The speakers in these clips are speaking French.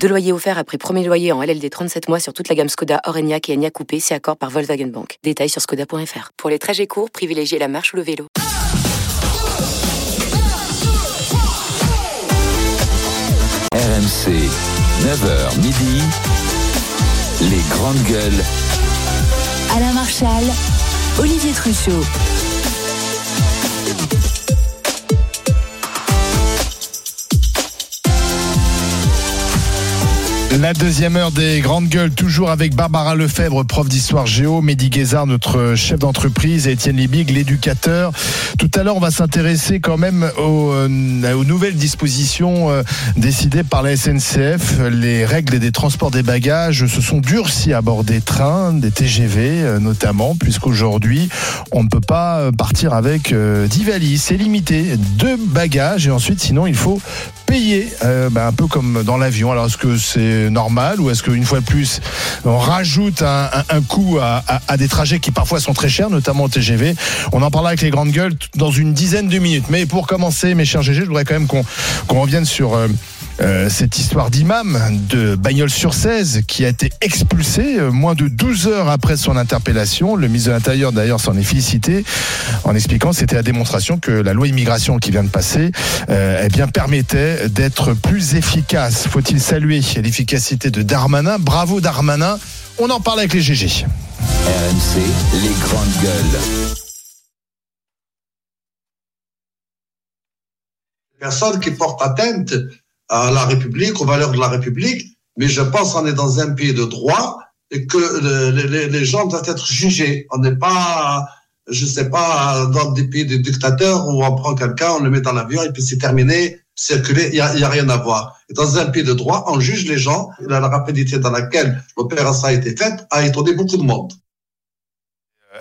Deux loyers offerts après premier loyer en LLD 37 mois sur toute la gamme Skoda, Orenia et Enya Coupé, c'est accord par Volkswagen Bank. Détails sur skoda.fr. Pour les trajets courts, privilégiez la marche ou le vélo. RMC, 9h midi, les grandes gueules. Alain Marchal, Olivier Truchot. La deuxième heure des grandes gueules, toujours avec Barbara Lefebvre, prof d'histoire géo, Mehdi Guézard, notre chef d'entreprise, et Étienne Libig, l'éducateur. Tout à l'heure, on va s'intéresser quand même aux, euh, nouvelles dispositions euh, décidées par la SNCF. Les règles des transports des bagages se sont durcies à bord des trains, des TGV euh, notamment, puisqu'aujourd'hui, on ne peut pas partir avec 10 valises. C'est limité, deux bagages, et ensuite, sinon, il faut payer, bah, un peu comme dans l'avion. Alors est-ce que c'est normal ou est-ce qu'une fois de plus on rajoute un, coût à, des trajets qui parfois sont très chers, notamment au TGV On en parlera avec les grandes gueules dans une dizaine de minutes. Mais pour commencer, mes chers GG, je voudrais quand même qu'on qu'on revienne sur euh, euh, cette histoire d'imam de Bagnols-sur-Cèze qui a été expulsé euh, moins de 12 heures après son interpellation. Le ministre de l'Intérieur d'ailleurs s'en est félicité en expliquant que c'était la démonstration que la loi immigration qui vient de passer euh, eh bien, permettait d'être plus efficace. Faut-il saluer l'efficacité de Darmanin? Bravo Darmanin. On en parle avec les GG. RMC, les grandes gueules. Personne qui porte atteinte à la République, aux valeurs de la République, mais je pense qu'on est dans un pays de droit et que les, gens doivent être jugés. On n'est pas, je sais pas, dans des pays de dictateurs où on prend quelqu'un, on le met dans l'avion et puis c'est terminé, circuler, il n'y a, a, rien à voir. Et dans un pays de droit, on juge les gens. La rapidité dans laquelle l'opération a été faite a étonné beaucoup de monde.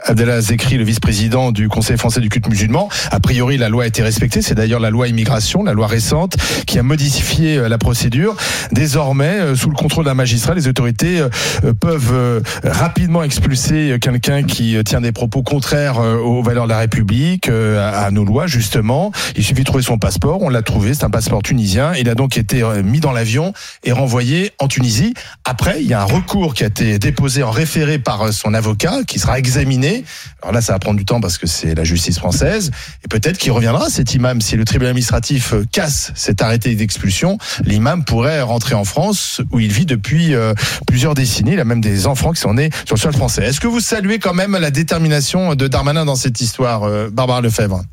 Abdallah Zekri, le vice-président du Conseil français du culte musulman. A priori, la loi a été respectée. C'est d'ailleurs la loi immigration, la loi récente, qui a modifié euh, la procédure. Désormais, euh, sous le contrôle d'un magistrat, les autorités euh, peuvent rapidement expulser quelqu'un qui tient des propos contraires aux valeurs de la République, à nos lois, justement. Il suffit de trouver son passeport. On l'a trouvé. C'est un passeport tunisien. Il a donc été mis dans l'avion et renvoyé en Tunisie. Après, il y a un recours qui a été déposé en référé par son avocat, qui sera examiné alors là, ça va prendre du temps parce que c'est la justice française. Et peut-être qu'il reviendra, cet imam. Si le tribunal administratif euh, casse cet arrêté d'expulsion, l'imam pourrait rentrer en France où il vit depuis euh, plusieurs décennies. Il a même des enfants qui sont nés sur le sol français. Est-ce que vous saluez quand même la détermination de Darmanin dans cette histoire, euh, Barbara Lefebvre?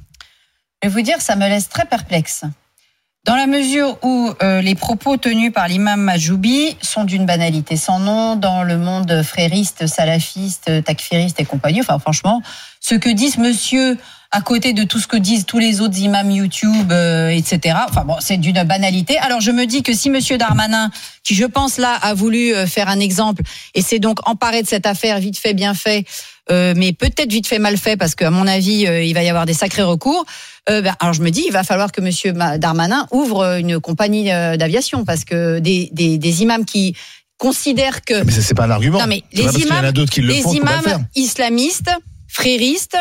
Je vais vous dire, ça me laisse très perplexe. Dans la mesure où euh, les propos tenus par l'imam Majoubi sont d'une banalité sans nom dans le monde frériste, salafiste, takfiriste et compagnie. Enfin, franchement, ce que ce monsieur à côté de tout ce que disent tous les autres imams YouTube, euh, etc. Enfin bon, c'est d'une banalité. Alors je me dis que si Monsieur Darmanin, qui je pense là a voulu euh, faire un exemple, et s'est donc emparé de cette affaire vite fait, bien fait, euh, mais peut-être vite fait, mal fait, parce qu'à mon avis, euh, il va y avoir des sacrés recours. Euh, ben, alors je me dis, il va falloir que Monsieur Darmanin ouvre une compagnie d'aviation, parce que des, des, des imams qui considèrent que. Mais c'est pas un argument. Non mais les imams, les imams islamistes, fréristes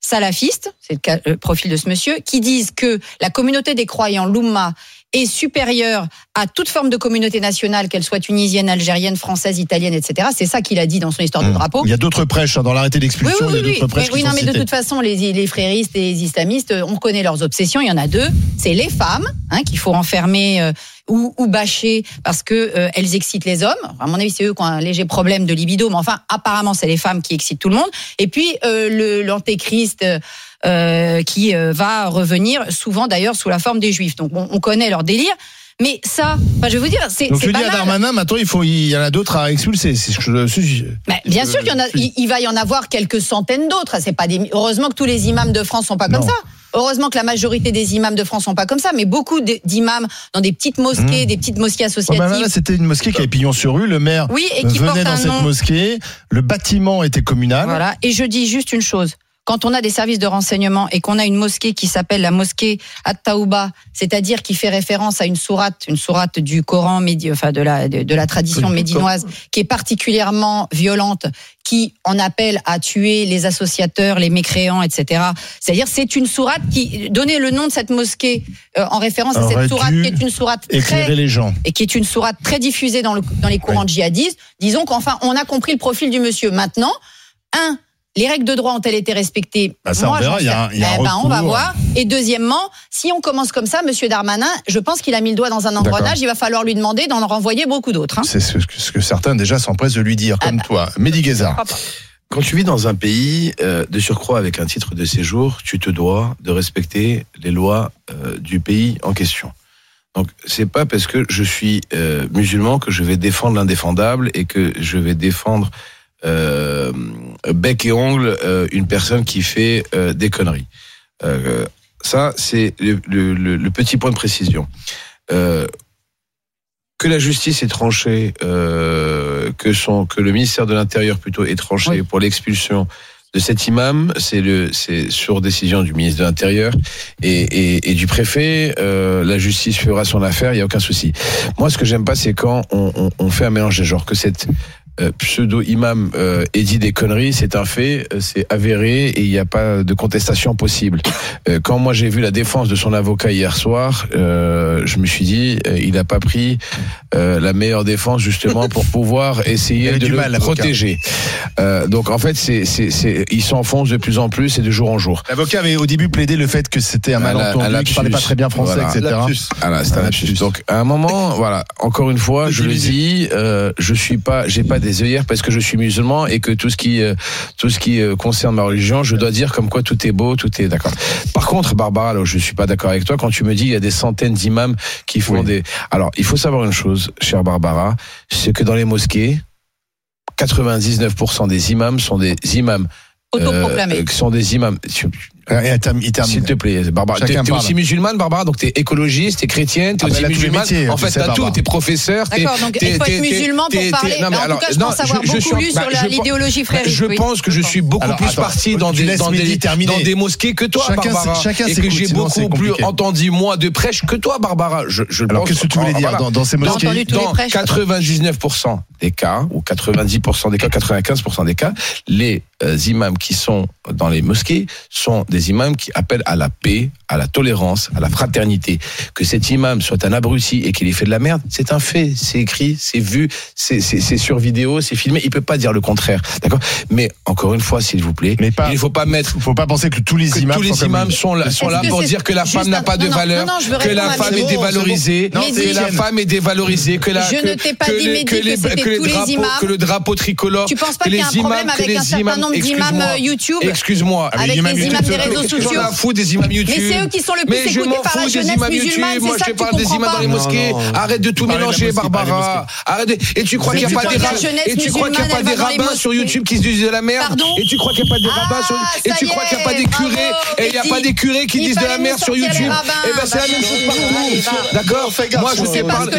salafistes, c'est le, le, profil de ce monsieur, qui disent que la communauté des croyants, l'Oumma, est supérieure à toute forme de communauté nationale, qu'elle soit tunisienne, algérienne, française, italienne, etc. C'est ça qu'il a dit dans son histoire de drapeau. Il y a d'autres prêches hein, dans l'arrêté d'expulsion. Oui, oui, il y a d'autres prêches. Oui, non, mais de toute façon, les, les fréristes et les islamistes, on connaît leurs obsessions. Il y en a deux. C'est les femmes hein, qu'il faut enfermer. Euh, ou, ou bâcher parce que euh, elles excitent les hommes. À mon avis, c'est eux qui ont un léger problème de libido, mais enfin, apparemment, c'est les femmes qui excitent tout le monde. Et puis euh, l'antéchrist. Euh, qui euh, va revenir souvent d'ailleurs sous la forme des juifs. Donc on, on connaît leur délire. Mais ça, enfin, je vais vous dire, c'est. Donc tu dis à Darmanin, maintenant il faut, il y en a d'autres à expulser. C'est ce que je, bien sûr qu'il y en a, il, il, va y en avoir quelques centaines d'autres. C'est pas des. Heureusement que tous les imams de France sont pas Non. comme ça. Heureusement que la majorité des imams de France sont pas comme ça, mais beaucoup d'imams dans des petites mosquées, Mmh. des petites mosquées Oh, associatives. bah, là, c'était une mosquée qui avait pignon sur rue. Le maire Oui, et qui porte venait dans cette nom. mosquée. Le bâtiment était communal. Voilà. Et je dis juste une chose. Quand on a des services de renseignement et qu'on a une mosquée qui s'appelle la mosquée At-Taouba, c'est-à-dire qui fait référence à une sourate, une sourate du Coran, enfin de la de, de la tradition médinoise, qui est particulièrement violente, qui en appelle à tuer les associateurs, les mécréants, etc. C'est-à-dire c'est une sourate qui donnait le nom de cette mosquée euh, en référence à cette sourate qui est une sourate très les gens. et qui est une sourate très diffusée dans, le, dans les courants djihadistes, disons qu'enfin, on a compris le profil du monsieur. Maintenant, un, les règles de droit ont-elles été respectées Bah, ça, on verra, j'en il y a un- sais- il y a un Eh ben, on va voir. Et deuxièmement, si on commence comme ça, monsieur Darmanin, je pense qu'il a mis le doigt dans un engrenage, il va falloir lui demander d'en renvoyer beaucoup d'autres. hein. C'est ce, que- ce que certains déjà s'empressent de lui dire, Ah comme bah. toi. Mehdi Guézard. Quand tu vis dans un pays euh, de surcroît avec un titre de séjour, tu te dois de respecter les lois euh, du pays en question. Donc c'est pas parce que je suis euh, musulman que je vais défendre l'indéfendable et que je vais défendre euh, bec et ongle euh, une personne qui fait euh, des conneries. Euh, ça c'est le, le- le- le petit point de précision. Euh, que la justice est tranchée, euh, que son, que le ministère de l'Intérieur plutôt est tranché Oui. pour l'expulsion de cet imam, c'est le, c'est sur décision du ministre de l'Intérieur et, et, et du préfet. euh, la justice fera son affaire, il y a aucun souci. Moi, ce que j'aime pas, c'est quand on, on, on fait un mélange des genres, que cette euh, pseudo imam euh, ait dit des conneries, c'est un fait, euh, c'est avéré et il n'y a pas de contestation possible. Euh, quand moi j'ai vu la défense de son avocat hier soir, euh, je me suis dit, euh, il n'a pas pris euh, la meilleure défense justement pour pouvoir essayer de le mal, protéger. Euh, donc en fait, c'est, c'est, c'est, il s'enfonce de plus en plus et de jour en jour. L'avocat avait au début plaidé le fait que c'était un malentendu, qu'il parlait pas très bien français, Voilà. etc. Voilà, c'est un Un lapsus. lapsus. Donc à un moment, voilà, encore une fois, je le dis, euh, je suis pas, j'ai pas des œillères parce que je suis musulman et que tout ce qui, euh, tout ce qui euh, concerne ma religion, je dois dire comme quoi tout est beau, tout est d'accord. Par contre, Barbara, là où je suis pas d'accord avec toi quand tu me dis il y a des centaines d'imams qui font Oui. des. Alors, il faut savoir une chose, chère Barbara, c'est que dans les mosquées, 99% des imams sont des imams. Euh, qui sont des imams. Tu- Et il termine- il termine. s'il te plaît, Barbara. T'es aussi musulmane, Barbara, donc t'es écologiste, t'es chrétienne, t'es Ah, bah, aussi musulmane? métiers, en fait, t'as tout, Barbara. t'es professeur. t'es- D'accord, donc il faut être musulman pour parler. non, Mais mais en alors, tout cas, je non, pense avoir je- beaucoup suis- lu bah, sur pense- l'idéologie frériste. Je oui. pense que je suis beaucoup Alors, plus attends, parti dans des, laisses dans, Mehdi des, terminer. dans des mosquées que toi, Chacun Barbara. chacun et que j'ai beaucoup plus entendu, moi, de prêches que toi, Barbara. Je, Alors, pense. qu'est-ce que tu voulais Oh, dire dans, ces mosquées? Dans prêches. 99% des cas, ou 90% des cas, 95% des cas, les euh, imams qui sont dans les mosquées sont des imams qui appellent à la paix, à la tolérance, à la fraternité. Que cet imam soit un abruti et qu'il ait fait de la merde, c'est un fait, c'est écrit, c'est vu, c'est sur vidéo, c'est filmé. Il peut pas dire le contraire, d'accord? Mais encore une fois, s'il vous plaît, Mais pas- il ne faut pas mettre Faut pas penser que tous les que imams tous les sont imams là, sont pour dire que la femme n'a pas de non, valeur, non, non, je veux que la femme est dévalorisée, que la femme est dévalorisée, que la Je que, ne t'ai pas que dit, les- Mehdi, que les que c'était que les tous les drapeaux imams. que le drapeau tricolore. Tu penses pas que qu'il y a les un problème avec un certain nombre d'imams euh, YouTube Excuse-moi. avec les imams YouTube, des réseaux sociaux ai fous des imams YouTube. Mais c'est eux qui sont le plus Mais je écoutés m'en par la fous des jeunesse imams musulmane, YouTube. Moi, je parle des imams dans les mosquées. Arrête de tout mélanger, Barbara. Arrête. Et tu crois qu'il n'y a pas des Et tu crois qu'il n'y a pas des rabbins sur YouTube qui se disent de la merde Et tu crois qu'il n'y a pas des Ah, rabbins sur Et tu crois qu'il n'y a pas des curés Et il n'y a pas des curés qui disent de la merde sur YouTube. Et ben c'est la même Bah, chose partout. va. D'accord Fais gaffe, Moi je te parle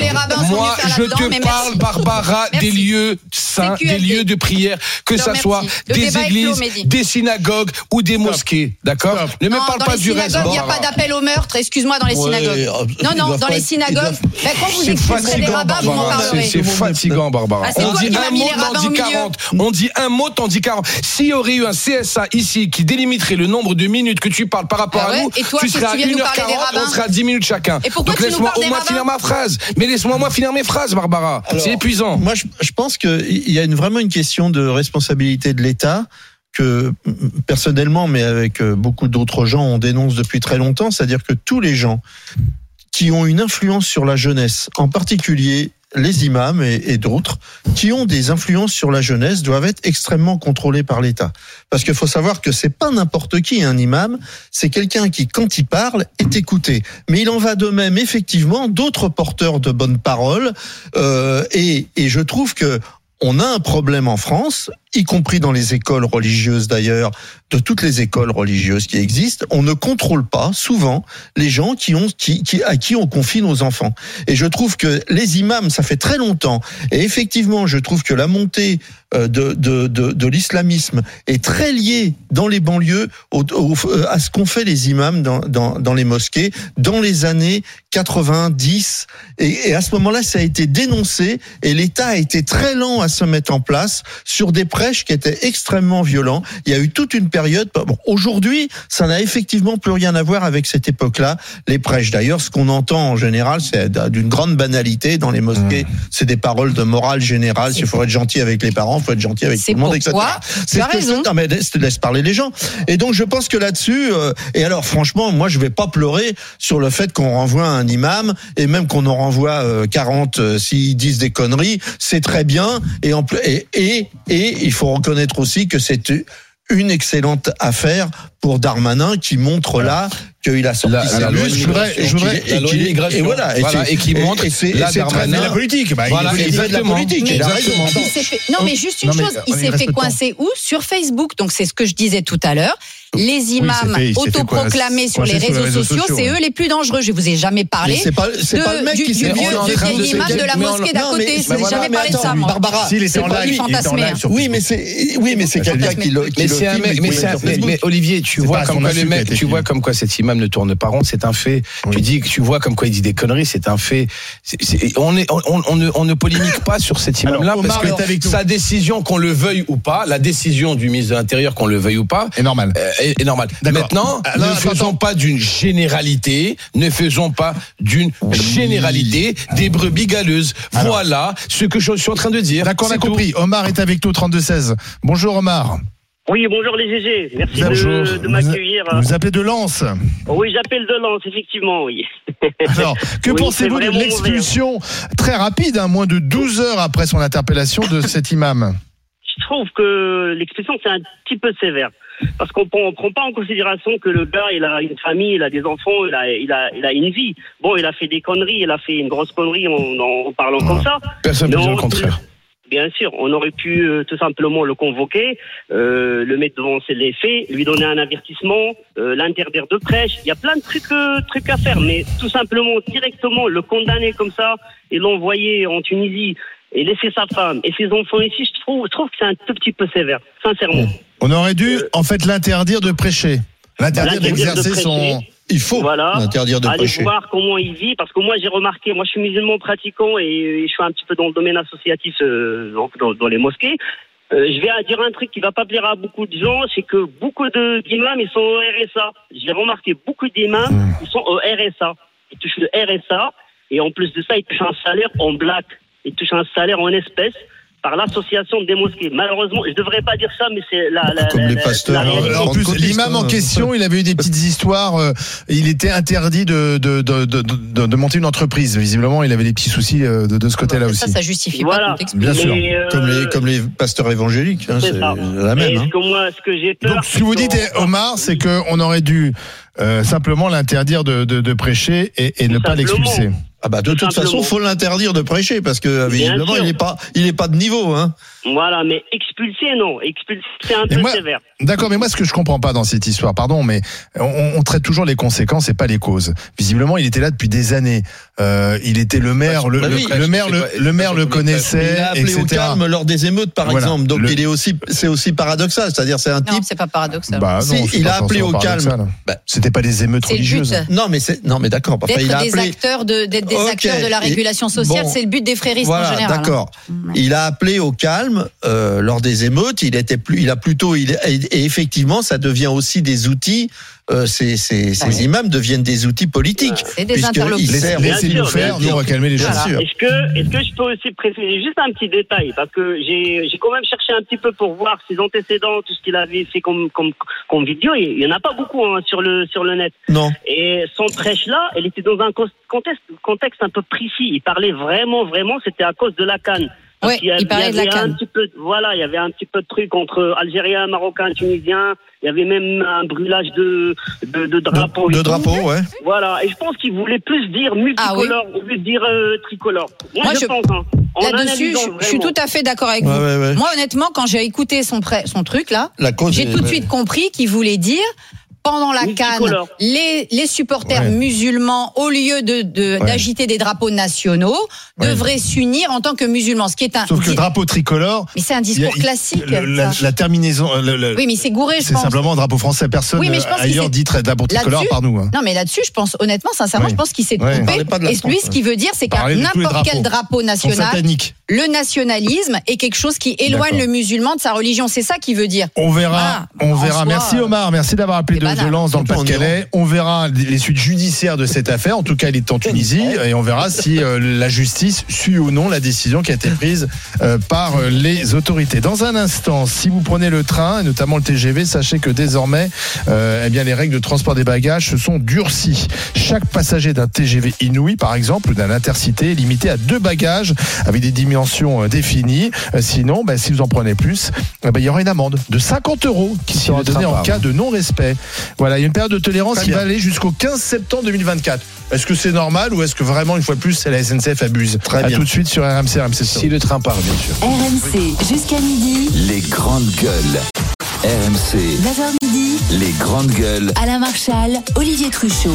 Moi je te parle. Barbara des lieux saints, des lieux de prière, que ça soit des églises, des synagogues ou des mosquées. D'accord Stop. Ne me parle pas les du reste. synagogues, il n'y a pas d'appel au meurtre, excuse-moi, dans les synagogues. euh, Non, non, dans les synagogues, quand vous C'est expliquerez des fatigant, rabbins, vous m'en parlerez. C'est fatigant, Barbara. Ah, on dit un mot, les t'en milieu. 40. On dit un mot, t'en dis 40. S'il y aurait eu un CSA ici qui délimiterait le nombre de minutes que tu parles par rapport Ah à nous, tu serais à tu viennes nous parler des 1h40, on serait à 10 minutes chacun. Et pourquoi Donc tu nous laisse-moi au moins finir ma phrase. Mais laisse-moi moi finir mes phrases, Barbara. C'est épuisant. Moi, je, pense qu'il y a vraiment une question de responsabilité de l'État personnellement, mais avec euh, beaucoup d'autres gens, on dénonce depuis très longtemps, c'est-à-dire que tous les gens qui ont une influence sur la jeunesse, en particulier les imams et, d'autres, qui ont des influences sur la jeunesse, doivent être extrêmement contrôlés par l'État. Parce qu'il faut savoir que c'est pas n'importe qui un imam, c'est quelqu'un qui, quand il parle, est écouté. Mais il en va de même, effectivement, d'autres porteurs de bonnes paroles. euh, et je trouve que on a un problème en France, y compris dans les écoles religieuses d'ailleurs, de toutes les écoles religieuses qui existent, on ne contrôle pas souvent les gens qui à qui on confie nos enfants. Et je trouve que les imams, ça fait très longtemps, et effectivement, je trouve que la montée euh, de, l'islamisme est très liée dans les banlieues à ce qu'ont fait les imams dans les mosquées dans les années 90. Et, et à ce moment-là, ça a été dénoncé et l'État a été très lent à se mettre en place sur des prêches qui étaient extrêmement violents. Il y a eu toute une période. Bon, aujourd'hui, ça n'a effectivement plus rien à voir avec cette époque-là. Les prêches, d'ailleurs, ce qu'on entend en général, c'est d'une grande banalité dans les mosquées. C'est des paroles de morale générale. Il faut être gentil avec les parents, il faut être gentil avec tout le monde, etc. C'est raison. non, mais laisse, laisse parler les gens. Et donc, je pense que là-dessus, euh, et alors, franchement, moi, je vais pas pleurer sur le fait qu'on renvoie un imam et même qu'on en renvoie euh, 40 euh, s'ils disent des conneries. C'est très bien. Et, en, et, et, et il faut reconnaître aussi que c'est une excellente affaire pour Darmanin qui montre là qu'il a sorti La- ses la loi muscles je voudrais- et je voudrais- la voilà, et qui montre c'est- la et c'est très Darmanin- la politique. Bah, il Voilà, est- Il fait de la politique. Mais il fait- Non, mais juste une Non, mais, chose, il il s'est fait coincer où? Sur Facebook. Donc c'est ce que je disais tout à l'heure. Les imams fait autoproclamés sur les réseaux sociaux, c'est eux les plus dangereux. Je vous ai jamais Mais parlé. c'est pas, de- pas le mec du, qui du vieux, est du vieil imam de la mosquée d'à côté. Je vous ai jamais mais parlé de ça, moi. Barbara, S'il C'est en pas live, du il était en fantasmer, live sur Oui, mais c'est oui, mais c'est quelqu'un qui le qui Mais Olivier, tu vois comme quoi le mec, tu vois comme quoi cet imam ne tourne pas rond, c'est un fait. Oui. Tu dis que tu vois comme quoi il dit des conneries, c'est un fait. On, est, ne, on ne polémique pas sur cet imam-là Alors, parce que est sa décision, qu'on le veuille ou pas, la décision du ministre de l'Intérieur, qu'on le veuille ou pas, est normal. Est, est normal. Maintenant, Ah, ne attends, faisons attends. pas d'une généralité, ne faisons pas d'une généralité des brebis galeuses. Alors. Voilà ce que je suis en train de dire. D'accord, on a tout. compris. Omar est avec nous, 32-16. Bonjour Omar. Oui, bonjour les GG. Merci Bonjour. de, m'accueillir. Vous vous appelez de Lens. Oui, j'appelle de Lens, effectivement, oui. Alors, que Oui, pensez-vous de vraiment l'expulsion très rapide, hein, moins de 12 heures après son interpellation de cet imam? Je trouve que l'expression, c'est un petit peu sévère. Parce qu'on ne prend pas en considération que le gars, il a une famille, il a des enfants, il a, il a, il a une vie. Bon, il a fait des conneries, il a fait une grosse connerie en, en- parlant comme ça. Personne ne le contraire. Bien sûr, on aurait pu euh, tout simplement le convoquer, euh, le mettre devant les faits, lui donner un avertissement, euh, l'interdire de prêche. Il y a plein de trucs, trucs à faire, mais tout simplement directement le condamner comme ça et l'envoyer en Tunisie et laisser sa femme et ses enfants ici, je trouve, je trouve que c'est un tout petit peu sévère, sincèrement. On aurait dû, en fait, l'interdire de prêcher. L'interdire L'interdire de d'exercer son. Il faut Voilà. l'interdire de Allez prêcher. voir comment il vit, parce que moi j'ai remarqué, moi je suis musulman pratiquant et je suis un petit peu dans le domaine associatif, euh, donc dans, dans les mosquées. Euh, je vais dire un truc qui va pas plaire à beaucoup de gens, c'est que beaucoup de d'imams ils sont au RSA. J'ai remarqué beaucoup d'imams Mmh. ils sont au RSA. Ils touchent le RSA et en plus de ça ils touchent un salaire en black. Ils touchent un salaire en espèces par l'association des mosquées. Malheureusement, je devrais pas dire ça, mais c'est la, la, Comme la- les pasteurs, la. Alors, en plus, l'imam en hein, question, il avait eu des petites histoires. euh, il était interdit de, de, de, de, de- de monter une entreprise. Visiblement, il avait des petits soucis euh, de, de ce côté-là Ça, aussi. ça justifie Voilà. pas. Bien sûr. Euh, Comme les, comme les pasteurs évangéliques, hein, C'est c'est ça. la même. Et hein. ce que moi, ce que j'ai peur. Donc, ce que vous c'est dites, Omar, c'est qu'on aurait dû euh, simplement l'interdire de, de, de prêcher et, et ne pas l'expulser. Ah bah de toute simplement. façon, faut l'interdire de prêcher parce que visiblement il est pas, il est pas de niveau, hein. Voilà, mais expulser, non. Expulser, c'est un peu moi- sévère. D'accord, mais moi, ce que je comprends pas dans cette histoire, pardon, mais on, on traite toujours les conséquences et pas les causes. Visiblement, il était là depuis des années. Euh, il était le maire, le, bah le- oui, le maire, le, le maire le pas- Il connaissait, a appelé au calme lors des émeutes, par Voilà. exemple. Donc Le- il est aussi, c'est aussi paradoxal. C'est-à-dire, c'est un Non, type. c'est pas paradoxal. Bah non, il pas a appelé au calme. Bah, C'était pas des émeutes C'est le but. religieuses. Non, mais c'est, non, mais d'accord. Enfin, il a des appelé. acteurs de, des Ok. acteurs de la régulation sociale, bon. c'est le but des fréristes en général. hein. d'accord. Il a appelé au calme euh, lors des émeutes. Il était plus, il a plutôt, il et effectivement, ça devient aussi des outils. Euh, ces, ces, ces imams deviennent des outils politiques. C'est des interlocuteurs. Laissez-nous sûr, faire, bien nous on va calmer les sûr. Est-ce que, est-ce que je peux aussi préciser juste un petit détail? Parce que j'ai, j'ai quand même cherché un petit peu pour voir ses antécédents, tout ce qu'il avait fait comme, comme, comme vidéo. Il y en a pas beaucoup hein, sur, le, sur le net. Non. Et son prêche-là, elle était dans un contexte, contexte un peu précis. Il parlait vraiment, vraiment, c'était à cause de la canne. Ouais, qu'il y a- il parlait y de la avait un petit peu, voilà, il y avait un petit peu de truc entre Algériens, Marocains, Tunisiens. Il y avait même un brûlage de, de, de drapeaux. De tout. drapeau, ouais. Voilà, et je pense qu'il voulait plus dire multicolore au lieu de dire euh, tricolore. Moi, Moi, je, je- pense. Hein. là-dessus, je, je suis tout à fait d'accord avec Ouais, vous. ouais, ouais. Moi, honnêtement, quand j'ai écouté son, son truc là, j'ai tout de ouais. suite compris qu'il voulait dire pendant la canne, Multicolore. les, les supporters Ouais. musulmans, au lieu de de- Ouais. d'agiter des drapeaux nationaux, Ouais. devraient s'unir en tant que musulmans. Ce qui est un. Sauf que le drapeau tricolore, Mais c'est un a- discours classique. le- la, terminaison, le- le- Oui, mais c'est gouré, je c'est pense. simplement un drapeau français. Personne Oui, mais je pense euh, ailleurs dit très- drapeau tricolore par nous. hein. Non, mais là-dessus, je pense, honnêtement, sincèrement, Oui. je pense qu'il s'est trompé. De Et lui, ce qu'il veut dire, c'est qu'à de n'importe quel drapeau national, le nationalisme est quelque chose qui éloigne le musulman de sa religion. C'est ça qu'il veut dire. On verra, Voilà. on verra. Merci Omar, merci d'avoir appelé c'est de, de banal. Lens dans le Surtout en Pas-de-Calais. On verra les suites judiciaires de cette affaire. En tout cas, il est en Tunisie et on verra si euh, la justice suit ou non la décision qui a été prise euh, par euh, les autorités. Dans un instant, si vous prenez le train, et notamment le TGV, sachez que désormais, euh, eh bien, les règles de transport des bagages se sont durcies. Chaque passager d'un TGV Inouï, par exemple, ou d'un intercité, est limité à deux bagages avec des dimensions euh, définies. Euh, Sinon, ben, si vous en prenez plus, eh ben, il y aura une amende de 50 euros qui Si sera le donnée en cas de non-respect. Voilà, il y a une période de tolérance qui va aller jusqu'au 15 septembre 2024. Est-ce que c'est normal ou est-ce que vraiment, une fois de plus, la SNCF abuse? Très À bien. tout de suite sur RMC, RMC. Si le train part, bien sûr. RMC jusqu'à midi. Les grandes gueules. RMC, 9h midi. les grandes gueules. Alain Marchal, Olivier Truchot.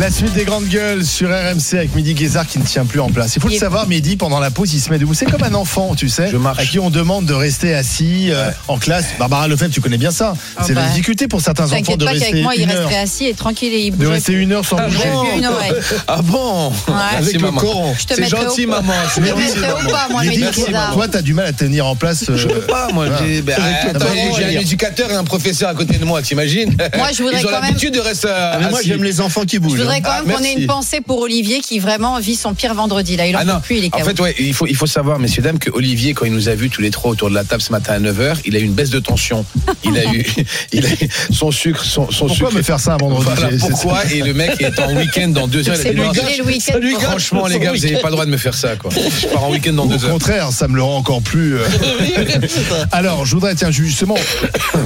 La suite des grandes gueules sur RMC avec Mehdi Guézard qui ne tient plus en place. Il faut le savoir, Mehdi, pendant la pause, il se met debout. C'est comme un enfant, tu sais, Je à qui on demande de rester assis euh, en classe. Barbara Lefebvre, tu connais bien ça. Ah c'est la bah. difficulté pour certains enfants T'inquiète de pas rester qu'avec moi, il une heure. resterait assis et tranquille et il De rester plus. une heure sans Je bouger. oreille. Ah bon Ouais. Avec le te C'est gentil, maman. Je te mettrai au pas, moi, Guézard. toi, t'as du mal à tenir en place. Je peux pas, moi. j'ai- un éducateur et un professeur à côté de moi, t'imagines Moi, je voudrais Ils ont quand même- l'habitude de rester Ah, moi, j'aime les enfants qui bougent. Je voudrais quand Ah, même qu'on ait une pensée pour Olivier qui vraiment vit son pire vendredi. Là, il en Ah plus, il est en fait, ouais, il faut, il faut savoir, messieurs, dames, que Olivier, quand il nous a vus tous les trois autour de la table ce matin à 9h, il a eu une baisse de tension. Il a eu, il a eu son sucre, son, son Pourquoi sucre. me faire ça un vendredi Voilà pourquoi. Et le mec est en week-end dans deux heures. le week-end. Franchement, les gars, vous n'avez pas le droit de me faire ça, quoi. Je pars en week-end dans Au deux heures. contraire, ça me le rend encore plus. euh, Alors, je voudrais, tiens, justement,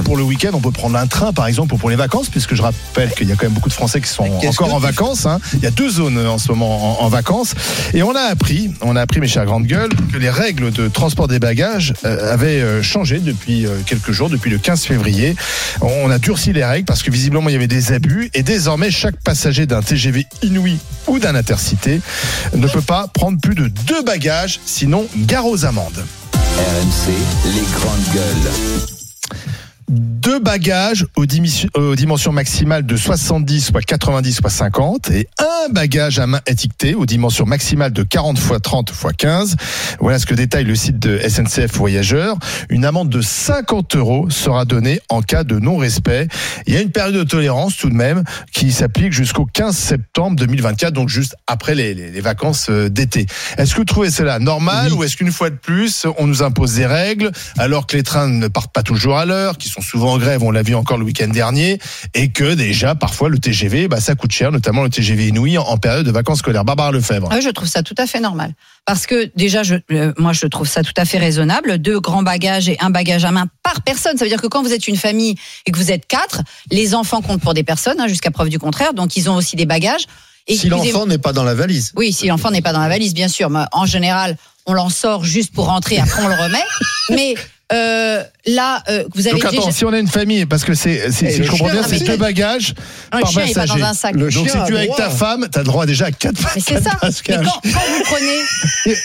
pour le week-end, on peut prendre un train, par exemple, ou pour les vacances, puisque je rappelle qu'il y a quand même beaucoup de Français qui sont encore en tu hein. Il y a deux zones euh, en ce moment en, vacances. Et on a appris, on a appris, mes chers grandes gueules, que les règles de transport des bagages euh, avaient euh, changé depuis quelques jours, depuis le 15 février. On a durci les règles parce que visiblement il y avait des abus et désormais chaque passager d'un TGV Inouï ou d'un intercité ne peut pas prendre plus de deux bagages, sinon gare aux amendes. RMC, les grandes gueules. Deux bagages aux, dimis- aux dimensions maximales de 70, soit 90, soit 50, et un bagage à main étiqueté aux dimensions maximales de 40 fois 30 fois 15. Voilà ce que détaille le site de SNCF Voyageurs. Une amende de 50 euros sera donnée en cas de non-respect. Il y a une période de tolérance tout de même qui s'applique jusqu'au 15 septembre 2024, donc juste après les, les- les vacances euh, d'été. Est-ce que vous trouvez cela normal ou est-ce qu'une fois de plus, on nous impose des règles alors que les trains ne partent pas toujours à l'heure, qui sont souvent en grève, on l'a vu encore le week-end dernier, et que déjà parfois le TGV, bah, ça coûte cher, notamment le TGV Inouï en, en période de vacances scolaires. Barbara Lefebvre. Ah, je trouve ça tout à fait normal. Parce que déjà, je, euh, moi, je trouve ça tout à fait raisonnable. Deux grands bagages et un bagage à main par personne. Ça veut dire que quand vous êtes une famille et que vous êtes quatre, les enfants comptent pour des personnes, hein, jusqu'à preuve du contraire. Donc, ils ont aussi des bagages. Et Si l'enfant n'est pas dans la valise. Oui, si l'enfant n'est pas dans la valise, bien sûr. Mais en général, on l'en sort juste pour rentrer, après on le remet. Mais euh, là, euh, vous avez Donc attends, déjà... si on a une famille, parce que c'est, si, Et je comprends chien, bien, c'est deux bagages le par chien, il est pas dans un sac. Le Donc chien si a tu es avec ta femme, t'as le droit déjà à quatre Mais c'est ça. Mais bagages. quand, quand vous prenez...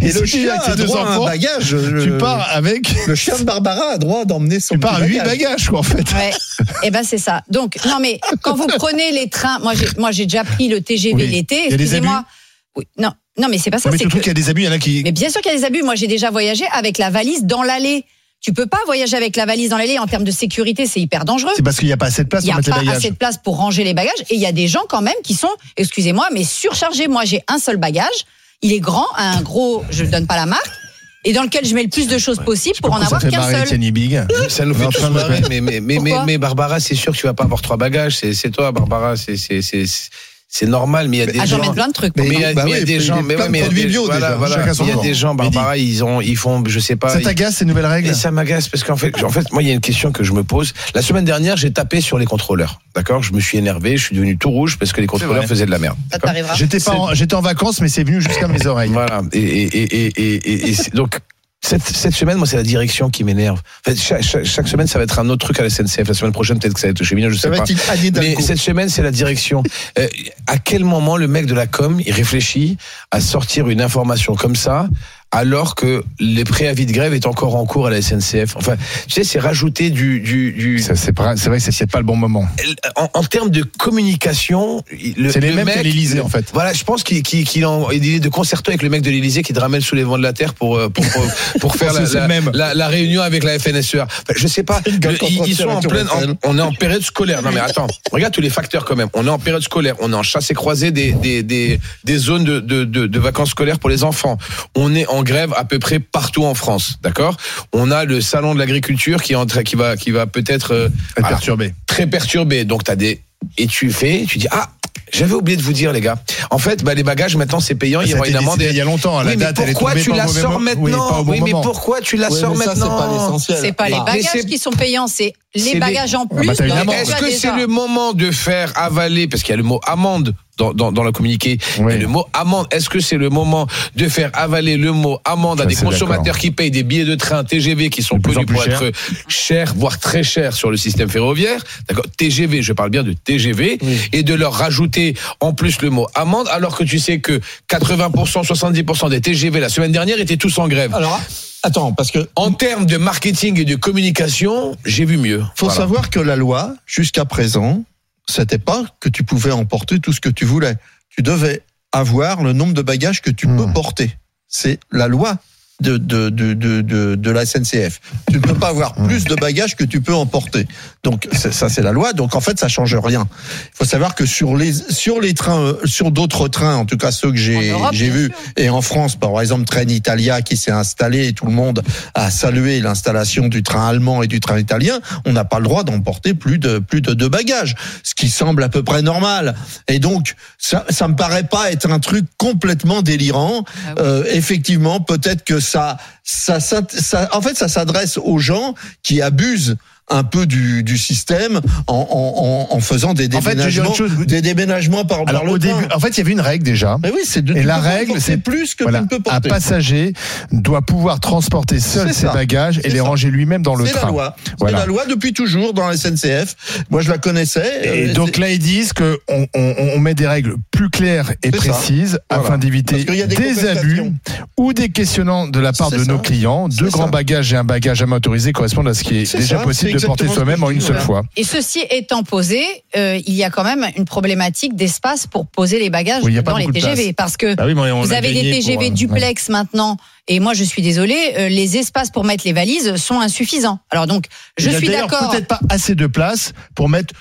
Et Et le si tu chien avec tes a deux droit à un enfants, bagage. tu le- pars avec, Le chien de Barbara a droit d'emmener son tu pars à huit bagage. bagages, quoi, en fait. Ouais. Eh ben c'est ça. Donc non mais quand vous prenez les trains, moi j'ai moi j'ai déjà pris le TGV Oui. l'été. Excusez-moi. Oui. Non non mais c'est pas ça. mais tu trouves que- qu'il y a des abus, il y en a qui. Mais bien sûr qu'il y a des abus. Moi j'ai déjà voyagé avec la valise dans l'allée. Tu peux pas voyager avec la valise dans l'allée en termes de sécurité, c'est hyper dangereux. C'est parce qu'il n'y a pas assez de place Il n'y pour a pas assez de place pour ranger les bagages. Et il y a des gens quand même qui sont, excusez-moi, mais surchargés. Moi, j'ai un seul bagage. Il est grand, un gros, je ne donne pas la marque, et dans lequel je mets le plus de choses possible pour en avoir qu'un seul. Ça nous fait tous marrer, mais, mais, mais, mais, mais Barbara, c'est sûr que tu vas pas avoir trois bagages. C'est c'est toi, Barbara. C'est c'est- normal, mais il y a des Ah, j'en gens. mets plein de trucs. Mais il y a, Bah mais il y a oui, des gens, de mais ouais, mais il y a produits des- bio, voilà, déjà. voilà. Chacun son il y a des gens, bah, pareil, ils ont, ils font, je sais pas. Ça t'agace ces nouvelles règles et ça m'agace parce qu'en fait, en fait, moi, il y a une question que je me pose. La semaine dernière, j'ai tapé sur les contrôleurs. D'accord Je me suis énervé, je suis devenu tout rouge parce que les contrôleurs faisaient de la merde. Ça D'accord t'arrivera. J'étais pas, en- j'étais en vacances, mais c'est venu jusqu'à mes oreilles. Voilà. Et, et, et, et, donc. Cette, cette semaine, moi, c'est la direction qui m'énerve. Chaque, chaque, chaque semaine, ça va être un autre truc à la SNCF. La semaine prochaine, peut-être que ça va être chez Mignon, je Ça sais pas. Mais cette semaine, c'est la direction. Euh, à quel moment le mec de la com, il réfléchit à sortir une information comme ça, alors que les préavis de grève est encore en cours à la SNCF Enfin, tu sais, c'est rajouter du... du, du C'est vrai c'est- pas le bon moment. en, en termes de communication, le- C'est les le mêmes qu'à l'Élysée, en fait. Voilà, je pense qu'il est de concerto avec le mec de l'Élysée qui te ramène sous les vents de la terre pour euh, pour pour, pour faire la, C'est le la, même. la- la réunion avec la FNSEA. Enfin, je sais pas, le- ils, ils sont en pleine, en- on est en période scolaire. Non mais attends, regarde tous les facteurs quand même. On est en période scolaire, on est en chasse et croisée des des des, des zones de, de, de, de vacances scolaires pour les enfants. On est en grève à peu près partout en France, d'accord? On a le salon de l'agriculture qui est en train, qui va qui va peut-être euh, voilà, perturbé. très perturbé. Donc t'as des et tu fais, tu dis ah. J'avais oublié de vous dire les gars. En fait, bah, les bagages maintenant c'est payant, il y aura une amende. il y a longtemps. La Oui, mais date, elle est pourquoi tu la sors moment. maintenant Oui, mais pourquoi tu la sors mais ça, c'est maintenant pas l'essentiel. C'est pas les Ah. Mais bagages qui sont payants, c'est les les- bagages en Ah, plus. bah, as Est-ce que c'est le moment de faire avaler, parce qu'il y a le mot amende dans, dans, dans le communiqué, Oui. et le mot amende, est-ce que c'est le moment de faire avaler le mot amende à Ça, des consommateurs qui payent des billets de train TGV qui sont De plus en connus plus pour être chers, voire très chers sur le système ferroviaire, d'accord TGV, je parle bien de TGV, et de leur rajouter en plus le mot amende, alors que tu sais que 80%, 70% des TGV la semaine dernière étaient tous en grève. Alors, attends, parce que En termes de marketing et de communication, j'ai vu mieux. faut Voilà. savoir que la loi, jusqu'à présent, c'était pas que tu pouvais emporter tout ce que tu voulais. Tu devais avoir le nombre de bagages que tu Hmm. peux porter. C'est la loi de, de, de, de, de, de la SNCF. Tu ne peux pas avoir plus de bagages que tu peux emporter. Donc ça c'est la loi. Donc en fait ça change rien. Il faut savoir que sur les sur les trains, euh, sur d'autres trains, en tout cas ceux que j'ai j'ai sûr. et en France, par exemple, Train Italia qui s'est installé et tout le monde a salué l'installation du train allemand et du train italien, on n'a pas le droit d'emporter plus de plus de deux bagages, ce qui semble à peu près normal. Et donc ça ça me paraît pas être un truc complètement délirant. Ah oui. Euh, effectivement, peut-être que ça ça, en fait ça s'adresse aux gens qui abusent un peu du, du système en, en, en, en faisant des En fait, déménagements, chose. des déménagements par, par Alors le au train. début, en fait, il y avait une règle déjà. Mais oui, c'est de, Et la règle, c'est plus que Voilà, tu ne peux un porter. passager doit pouvoir transporter seul ses ça. bagages et les ça. ranger lui-même dans le C'est la train. loi. C'est la loi depuis toujours dans la SNCF. Moi, je la connaissais. Et Euh, donc là, ils disent que on, on, on met des règles plus claires et précises Voilà. afin d'éviter des des, abus ou des questionnements de la part de ça. nos clients. Deux grands bagages et un bagage à main autorisé correspondent à ce qui est, déjà possible porter soi-même en une seule fois. Et ceci étant posé, euh, il y a quand même une problématique d'espace pour poser les bagages Oui, dans les TGV. Parce que Bah oui, vous avez des TGV pour, euh, duplex maintenant. Et moi, je suis désolée, euh, les espaces pour mettre les valises sont insuffisants. Alors donc, je Il y a suis d'accord. Peut-être pas assez de place pour mettre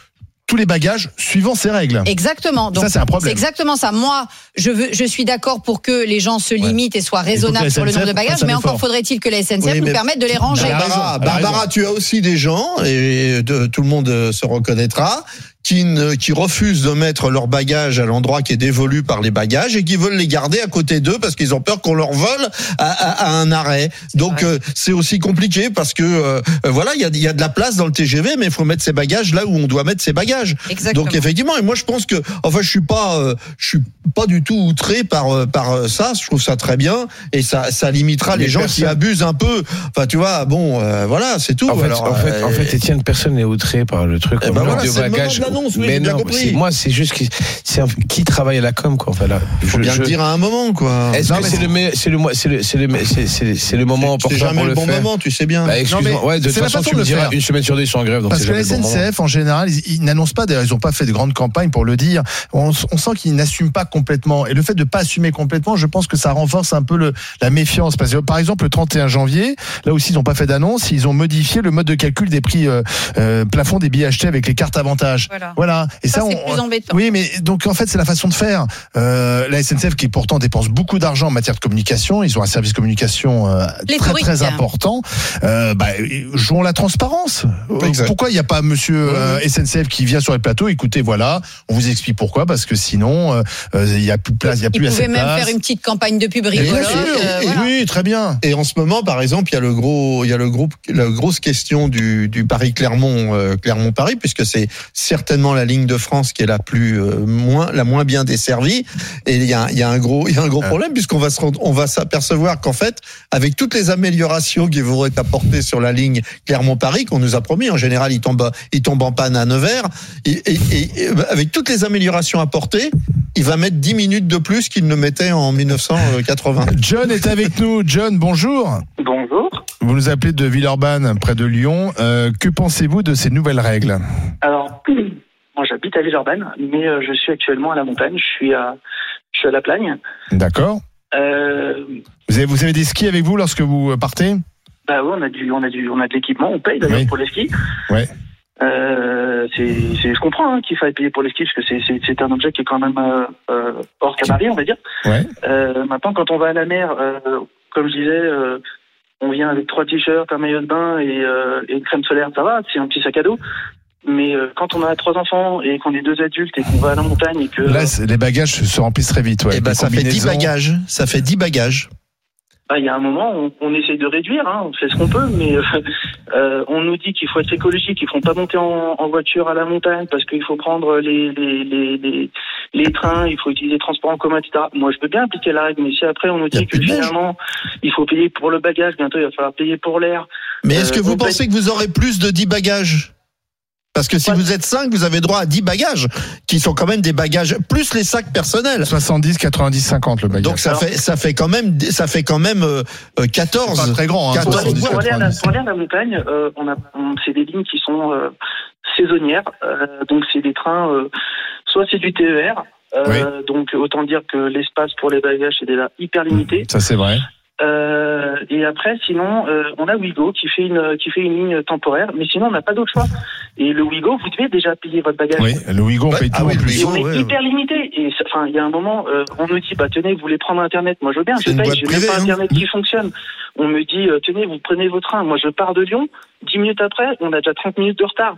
tous les bagages suivant ces règles. Exactement. Donc, Ça, c'est un problème. exactement ça. Moi, je veux, je suis d'accord pour que les gens se limitent et soient raisonnables sur le nombre de bagages, mais encore faudrait-il que la SNCF Oui, nous permette de les ranger. Barbara, Barbara, tu as aussi des gens, et de- tout le monde se reconnaîtra, qui, ne, qui refusent de mettre leurs bagages à l'endroit qui est dévolu par les bagages et qui veulent les garder à côté d'eux parce qu'ils ont peur qu'on leur vole à, à- à un arrêt. Donc euh, c'est aussi compliqué parce que euh, voilà, il y a, il y a de la place dans le TGV, mais il faut mettre ses bagages là où on doit mettre ses bagages. Exactement. Donc effectivement, et moi je pense que, enfin, je suis pas, euh, je suis pas du tout outré par euh, par euh, ça. Je trouve ça très bien et ça ça limitera les gens qui abusent un peu. Enfin, tu vois, bon, euh, voilà, c'est tout. En fait, Alors, en fait, en fait, Étienne, personne n'est outré par le truc. Eh ben voilà, le bagages. L'annonce, oui, mais j'ai bien non, compris. c'est- moi, c'est juste qui, c'est un- qui travaille à la com, quoi. Enfin, là, faut je- bien je- le dire à un moment, quoi. Est-ce que c'est le, me- c'est le, c'est le, c'est le, c'est- le moment C'est opportun jamais pour le le bon faire moment, tu sais bien. Bah, excuse-moi. Non, mais ouais, de toute c'est la façon, tu me le diras une semaine sur deux, ils sont en grève, donc Parce que la. SNCF, en général, ils, n'annoncent pas, d'ailleurs, ils n'ont pas fait de grande campagne pour le dire. On, sent qu'ils n'assument pas complètement. Et le fait de pas assumer complètement, je pense que ça renforce un peu le, la méfiance. Parce que, par exemple, le 31 janvier, là aussi, ils n'ont pas fait d'annonce, ils ont modifié le mode de calcul des prix euh, euh, plafond des billets achetés avec les cartes avantages. Voilà. Voilà. Et Ça, ça, c'est on- plus embêtant. Oui, mais donc en fait, c'est la façon de faire. Euh, la SNCF, qui pourtant dépense beaucoup d'argent en matière de communication, ils ont un service communication euh, très très important. Euh, bah, jouons la transparence. Euh, Exact. Pourquoi il n'y a pas Monsieur euh, SNCF qui vient sur les plateaux, écoutez, voilà, on vous explique pourquoi, parce que sinon, euh, euh, il y a plus de place, il y a Ils plus assez pouvaient de même place. faire une petite campagne de pub rigolote. euh, voilà. oui, très bien. Et en ce moment, par exemple, il y a le gros, il y a le groupe, la grosse question du, du Paris Clermont, euh, Clermont Paris, puisque c'est certainement la ligne de France qui est la plus euh, moins, la moins bien desservie. Et il y a, il y a un gros, il y a un gros Ah. problème puisqu'on va se rendre, on va s'apercevoir qu'en fait, avec toutes les améliorations qui vont être apportées sur la ligne Clermont Paris qu'on nous a promis, en général, il tombe, il tombe en panne à Nevers, et, et- et- et avec toutes les améliorations apportées, il va mettre 10 minutes de plus qu'il ne mettait en 1980. John est avec nous. John, bonjour. Bonjour. Vous nous appelez de Villeurbanne, près de Lyon. Euh, que pensez-vous de ces nouvelles règles? Alors, moi j'habite à Villeurbanne, mais euh, je suis actuellement à la montagne. Je suis à, je suis à la Plagne. D'accord. Euh, Vous avez, vous avez des skis avec vous lorsque vous partez? Bah ouais, on a du, on a du, on a de l'équipement. On paye d'ailleurs Oui. pour les skis. Ouais. Euh, c'est, c'est- je comprends hein, qu'il faille payer pour les skis parce que c'est, c'est, c'est un objet qui est quand même hors cabaret, on va dire. Ouais. Maintenant, quand on va à la mer, comme je disais, on vient avec trois t-shirts, un maillot de bain et, euh, et une crème solaire, ça va, c'est un petit sac à dos. Mais euh, quand on a trois enfants et qu'on est deux adultes et qu'on va à la montagne et que Là, les bagages se remplissent très vite. Ouais. Eh ben, ça fait 10 combinaisons. bagages. Ça fait 10 bagages. Bah, il y a un moment, on, on essaye de réduire, hein, on fait ce qu'on peut, mais euh, euh, on nous dit qu'il faut être écologique, qu'il ne faut pas monter en, en voiture à la montagne parce qu'il faut prendre les, les, les, les, les trains, il faut utiliser les transports en commun, etc. Moi, je peux bien appliquer la règle, mais si après on nous dit que finalement, il faut payer pour le bagage, bientôt il va falloir payer pour l'air. Mais est-ce que Euh, vous on paye- pensez que vous aurez plus de 10 bagages? Parce que si vous êtes 5, vous avez droit à 10 bagages, qui sont quand même des bagages, plus les sacs personnels. 70, 90, 50 le bagage. Donc ça Alors- fait, ça fait quand même, ça fait quand même euh, euh, C'est 14. pas très grand. Hein, Quatre- Pour, 70, pour aller à la, 90. pour aller à la montagne, euh, on a, on- c'est des lignes qui sont euh, saisonnières. euh, donc c'est des trains, euh, soit c'est du TER. euh, Donc autant dire que l'espace pour les bagages est déjà hyper limité. Ça, c'est vrai. Euh, et après, sinon, euh, on a Wigo qui fait une qui fait une ligne temporaire, mais sinon on n'a pas d'autre choix. Et le Wigo, vous devez déjà payer votre bagage. Oui, le Ouigo, on paye ah tout en le plus. Et on Wigo, est ouais, hyper limité. Et ça- enfin, il y a un moment, euh, on nous dit, bah tenez, vous voulez prendre Internet, moi je veux bien, je paye, j'ai même pas hein. Internet qui fonctionne. On me dit, euh, tenez, vous prenez vos trains. Moi je pars de Lyon, 10 minutes après, on a déjà 30 minutes de retard.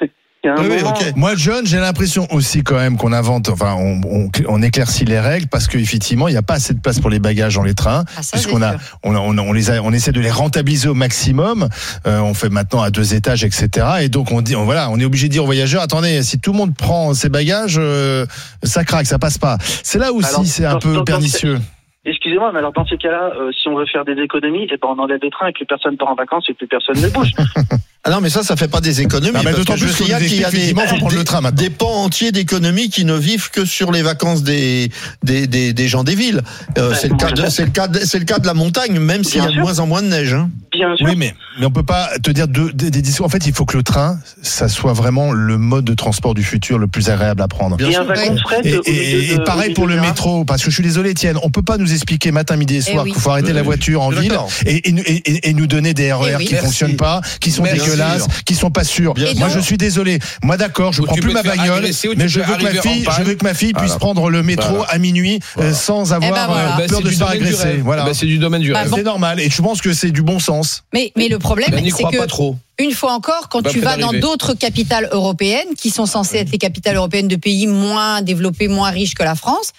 Oui, oui, moment, ok. Moi, John, j'ai l'impression aussi quand même qu'on invente, enfin, on, on, on éclaircit les règles parce qu'effectivement, il n'y a pas assez de place pour les bagages dans les trains. Ah, puisqu'on a, on, a- on, a- on les a, on essaie de les rentabiliser au maximum. Euh, on fait maintenant à deux étages, etc. Et donc on dit, on, voilà, on est obligé de dire aux voyageurs, attendez, si tout le monde prend ses bagages, euh, ça craque, ça passe pas. C'est là aussi, c'est un dans- peu dans- dans- pernicieux. Excusez-moi, mais alors dans ces cas-là, euh, si on veut faire des économies, eh ben on enlève les trains et plus personne part en vacances et plus personne ne bouge. Ah non, mais ça, ça fait pas des économies. Ah, mais parce d'autant que plus qu'il y a des, effectivement, faut prendre des- le train des pans entiers d'économies qui ne vivent que sur les vacances des, des, des, des gens des villes. Euh, c'est le cas de, c'est le cas de, c'est le cas de la montagne, même s'il y a Bien de sûr. moins en moins de neige. Hein. Bien sûr. Oui, mais, mais on peut pas te dire deux- des, des discours. En fait, il faut que le train, ça soit vraiment le mode de transport du futur le plus agréable à prendre. et un wagon de fret Et, au et- de- pareil pour le de métro, parce que je suis désolé, Étienne, on peut pas nous expliquer matin, midi et soir Eh oui. qu'il faut arrêter Oui, la voiture en ville et, et nous- et- et- et nous donner des RER Eh oui. qui Merci. fonctionnent pas, qui sont Merci. Dégueulasses, qui sont pas sûrs. Moi, je suis désolé. Moi, d'accord, je Ou prends plus ma bagnole, mais je veux que ma fille, je panne. veux que ma fille puisse Voilà. prendre le métro Voilà. à minuit euh, sans avoir Eh ben voilà. euh, Bah, peur c'est de se faire agresser. Voilà. Bah, c'est du domaine du Bah, rêve. C'est normal. Et je pense que c'est du bon sens. Mais, mais le problème, Ben, c'est que pas trop. une fois encore, quand tu vas dans d'autres capitales européennes, qui sont censées être les capitales européennes de pays moins développés, moins riches que la France,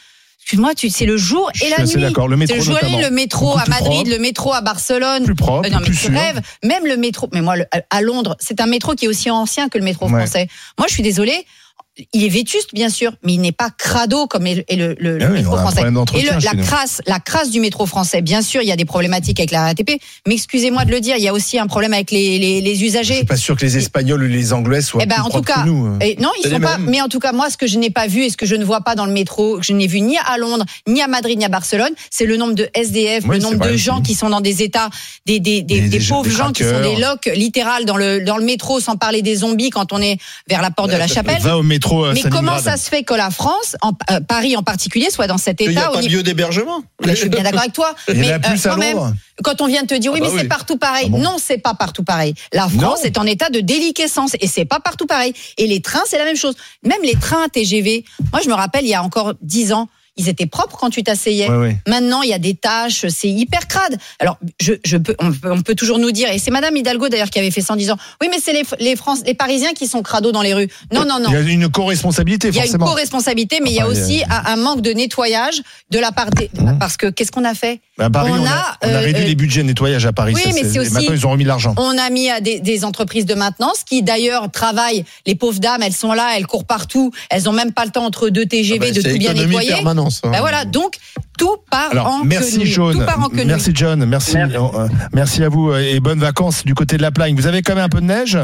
excuse-moi, tu- c'est le jour et la nuit. d'accord. Le métro le jour et le métro à Madrid, propre. le métro à Barcelone. Plus propre, Euh, non, mais plus sûr. Même le métro, mais moi, le- à Londres, c'est un métro qui est aussi ancien que le métro Ouais. français. Moi, je suis désolée. Il est vétuste, bien sûr, mais il n'est pas crado comme est le, Ah oui, métro français. Et le- la crasse, la crasse du métro français, bien sûr, il y a des problématiques avec la RATP, mais excusez-moi de le dire, il y a aussi un problème avec les, les, les Je usagers. suis pas sûr que les Espagnols ou les Anglais soient Eh ben, plus en tout cas, que nous. hein. Et non, ils sont pas. mêmes. Mais en tout cas, moi, ce que je n'ai pas vu et ce que je ne vois pas dans le métro, que je n'ai vu ni à Londres, ni à Madrid, ni à Barcelone, c'est le nombre de SDF, Oui, le nombre de gens qui sont dans des états, des, des, des, Des- des des- pauvres gens qui sont des locs littéral dans le dans le métro, sans parler des zombies quand on est vers la porte de la chapelle. Va au métro euh, Mais comment ça se fait que la France, en, euh, Paris en particulier, soit dans cet Il n'y a état au pas niveau- lieu d'hébergement. Mais je suis bien d'accord avec toi. Il y en mais a plus euh, à quand même, Londres. quand on vient de te dire oui, Ah bah mais c'est partout pareil. Ah bon non, c'est pas partout pareil. La France Non. est en état de déliquescence et c'est pas partout pareil. Et les trains, c'est la même chose. Même les trains TGV. Moi, je me rappelle, il y a encore dix ans, ils étaient propres quand tu t'asseyais. Ouais, ouais. Maintenant, il y a des tâches, c'est hyper crade. Alors, je, je peux, on, peut, on peut toujours nous dire, et c'est Madame Hidalgo d'ailleurs qui avait fait ça en disant, oui, mais c'est les, les, France, les Parisiens qui sont crados dans les rues. Non, non, non. Il y a une co-responsabilité, Il y a une forcément. co-responsabilité, mais il y a Enfin, il y a- aussi un, un manque de nettoyage de la part des. Mmh. Parce que qu'est-ce qu'on a fait? À Paris, on, on a, a, on a euh, réduit euh, les budgets de nettoyage à Paris. Oui, ça, mais c'est aussi- Maintenant, ils ont remis l'argent. On a mis à des, des entreprises de maintenance qui d'ailleurs travaillent. Les pauvres dames, elles sont là, elles courent partout. Elles ont même pas le temps entre deux TGV Ah bah, de tout bien nettoyer. permanence, hein. Bah voilà, donc tout part Alors, en merci quenouille. Part en. Merci John. Merci. Merci. euh, merci à vous et bonnes vacances du côté de la Plagne. Vous avez quand même un peu de neige?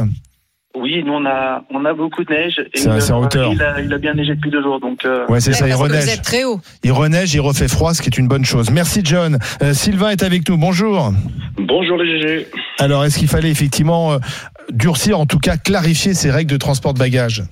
Oui, nous on a on a beaucoup de neige et C'est- en euh, hauteur. Il a, il a bien neigé depuis deux jours donc. euh, Ouais, c'est ça, il que vous reneige. êtes très haut. Il reneige, il refait froid, ce qui est une bonne chose. Merci John. Euh, Sylvain est avec nous. Bonjour. Bonjour les GG. Alors, est-ce qu'il fallait effectivement euh, durcir, en tout cas clarifier ces règles de transport de bagages?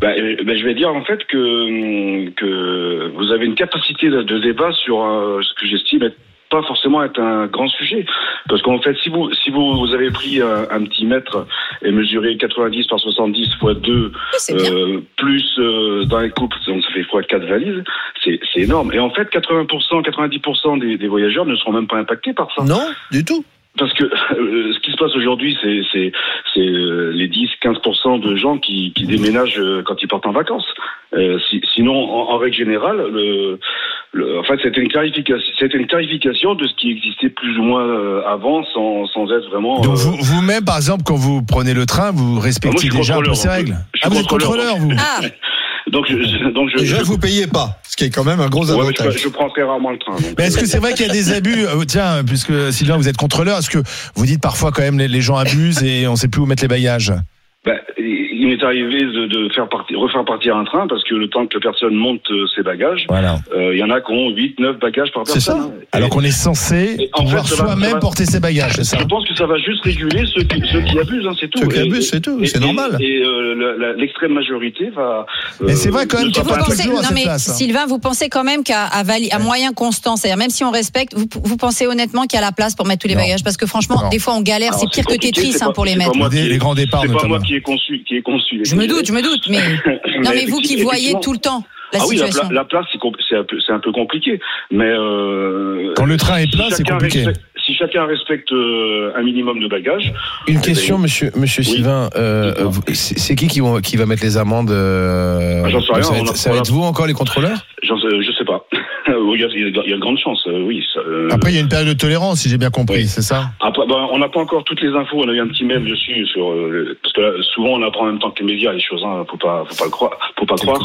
Bah, bah, je vais dire en fait que, que vous avez une capacité de, de débat sur euh, ce que j'estime être pas forcément être un grand sujet. Parce qu'en fait, si vous, si vous, vous avez pris un, un petit mètre et mesuré 90 par 70 fois 2, c'est bien. euh, plus euh, dans les couples, donc ça fait fois 4 valises, c'est c'est énorme. Et en fait, 80%, 90% des, des voyageurs ne seront même pas impactés par ça. Non, du tout. Parce que euh, ce qui se passe aujourd'hui, c'est c'est c'est euh, les 10-15% de gens qui, qui déménagent euh, quand ils partent en vacances. Euh, si- sinon, en, en règle générale, le, le, en fait, c'était une clarification, c'était une clarification de ce qui existait plus ou moins euh, avant, sans, sans être vraiment. Donc euh, vous- vous-même, par exemple, quand vous prenez le train, vous Ah, moi, respectez suis déjà un peu contrôleur, ces règles. Ah, vous êtes contrôleur, contrôleur, vous Ah, donc, je, donc je, Déjà, je, vous payez pas, ce qui est quand même un gros ouais, mais je, avantage. je prends très rarement le train. donc, Mais est-ce que c'est vrai qu'il y a des abus euh, Tiens, puisque Sylvain, vous êtes contrôleur, est-ce que vous dites parfois quand même les, les gens abusent et on ne sait plus où mettre les bagages? Ben, il m'est arrivé de, de faire partir, refaire partir un train parce que le temps que la personne monte euh, ses bagages, Voilà. euh, il y en a qui ont 8, 9 bagages par C'est personne. ça. hein. Alors qu'on est censé pouvoir soi-même porter ses bagages, c'est ça Je pense que ça va juste réguler ceux qui, ceux qui abusent, hein, c'est tout. Ceux qui Et- abusent, c'est tout, c'est normal. Et euh, l'extrême majorité va. Mais c'est vrai quand même qu'il toujours à non mais place, hein. Sylvain, vous pensez quand même qu'à à, vali- à moyen constant, c'est-à-dire même si on respecte, vous, vous pensez honnêtement qu'il y a la place pour mettre tous les Non. bagages? Parce que franchement, Non. des fois on galère, c'est pire que Tetris c'est pour les c'est mettre. moi Des- qui ai- les grands départs, C'est pas moi qui ai conçu, qui ai conçu. Je me doute, je me doute, mais non mais vous qui voyez tout le temps la ah oui, la, situation. pla- la place, c'est un, un peu compliqué. Mais euh, Quand le train est si plein, c'est compliqué. respecte- si chacun respecte euh, un minimum de bagages, Une eh question, ben, monsieur, monsieur Oui. Sylvain. euh, c'est qui qui, vont- qui va mettre les amendes euh, Ah, j'en sais rien, Ça va être, ça va vous encore les contrôleurs? Sais- je sais pas. Il, y a, il y a- y a de grandes chances, euh, oui. ça, euh, Après, il y a une période de tolérance, si j'ai bien compris, Oui. c'est ça Après, ben, on n'a pas encore toutes les infos. On a eu un petit mail dessus sur euh, parce que là, souvent on apprend en même temps que les médias les choses. Hein, faut pas, faut pas le croire, faut pas croire.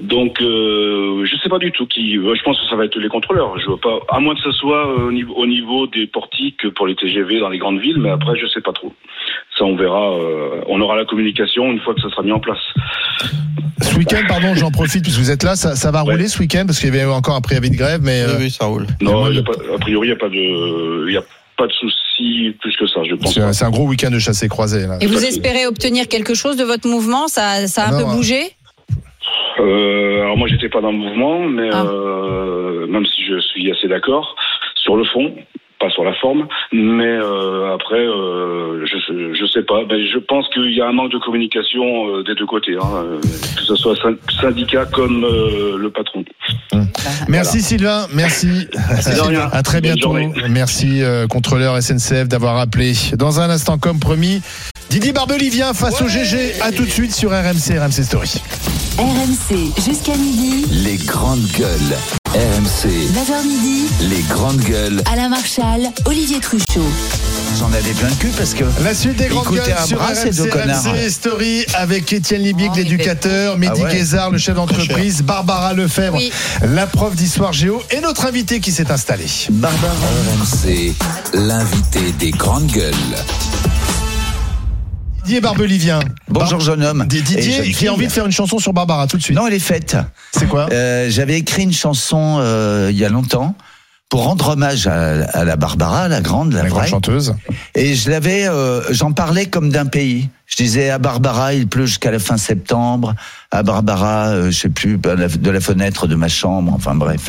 Donc, euh, je sais pas du tout qui. euh, Je pense que ça va être les contrôleurs. Je vois pas, à moins que ce soit euh, au niveau, au niveau des portiques pour les TGV dans les grandes villes, mais après je sais pas trop. Ça, on verra. euh, on aura la communication une fois que ça sera mis en place. Ce week-end, pardon, j'en profite puisque vous êtes là, ça, ça va Ouais. rouler ce week-end? Parce qu'il y avait encore un préavis de grève, mais Oui, euh, oui, ça roule. Non, a de- pas- a priori, il y a pas de, il y a pas de souci plus que ça. Je pense. c'est un- gros week-end de chassé croisé. Là. Et vous espérez obtenir quelque chose de votre mouvement? Ça, ça a un Non, peu euh, bougé? Euh, alors moi j'étais pas dans le mouvement, mais Ah. euh, même si je suis assez d'accord sur le fond, pas sur la forme, mais euh, après euh, je je sais pas. Ben, je pense qu'il y a un manque de communication euh, des deux côtés, hein, euh, que ce soit syn- syndicat comme euh, le patron. Merci Sylvain, merci. Rien. À très bientôt. Merci euh, contrôleur SNCF d'avoir appelé. Dans un instant, comme promis, Didier Barbelivien face au GG. À tout de suite sur RMC, RMC Story. RMC jusqu'à midi. Les grandes gueules. RMC. 9h midi. Les grandes gueules. Alain Marchal, Olivier Truchot. J'en avais plein le cul parce que. La suite des grandes Écoutez gueules un sur bras, RMC, Story avec Étienne Libic, Oh, l'éducateur, Mehdi Ah ouais. Guézard, le chef d'entreprise, Barbara Lefebvre, Oui. la prof d'histoire géo et notre invité qui s'est installé. Barbara. RMC. L'invité des grandes gueules. Didier Barbelivien. Bonjour, Bar- jeune homme. Didier qui a envie de faire une chanson sur Barbara tout de suite. Non, elle est faite. C'est quoi? Euh, J'avais écrit une chanson euh, il y a longtemps pour rendre hommage à, à la Barbara, la grande, la, La grande vraie. chanteuse. Et je l'avais, euh, j'en parlais comme d'un pays. Je disais à Barbara, il pleut jusqu'à la fin septembre. À Barbara, je sais plus, de la fenêtre de ma chambre. Enfin bref,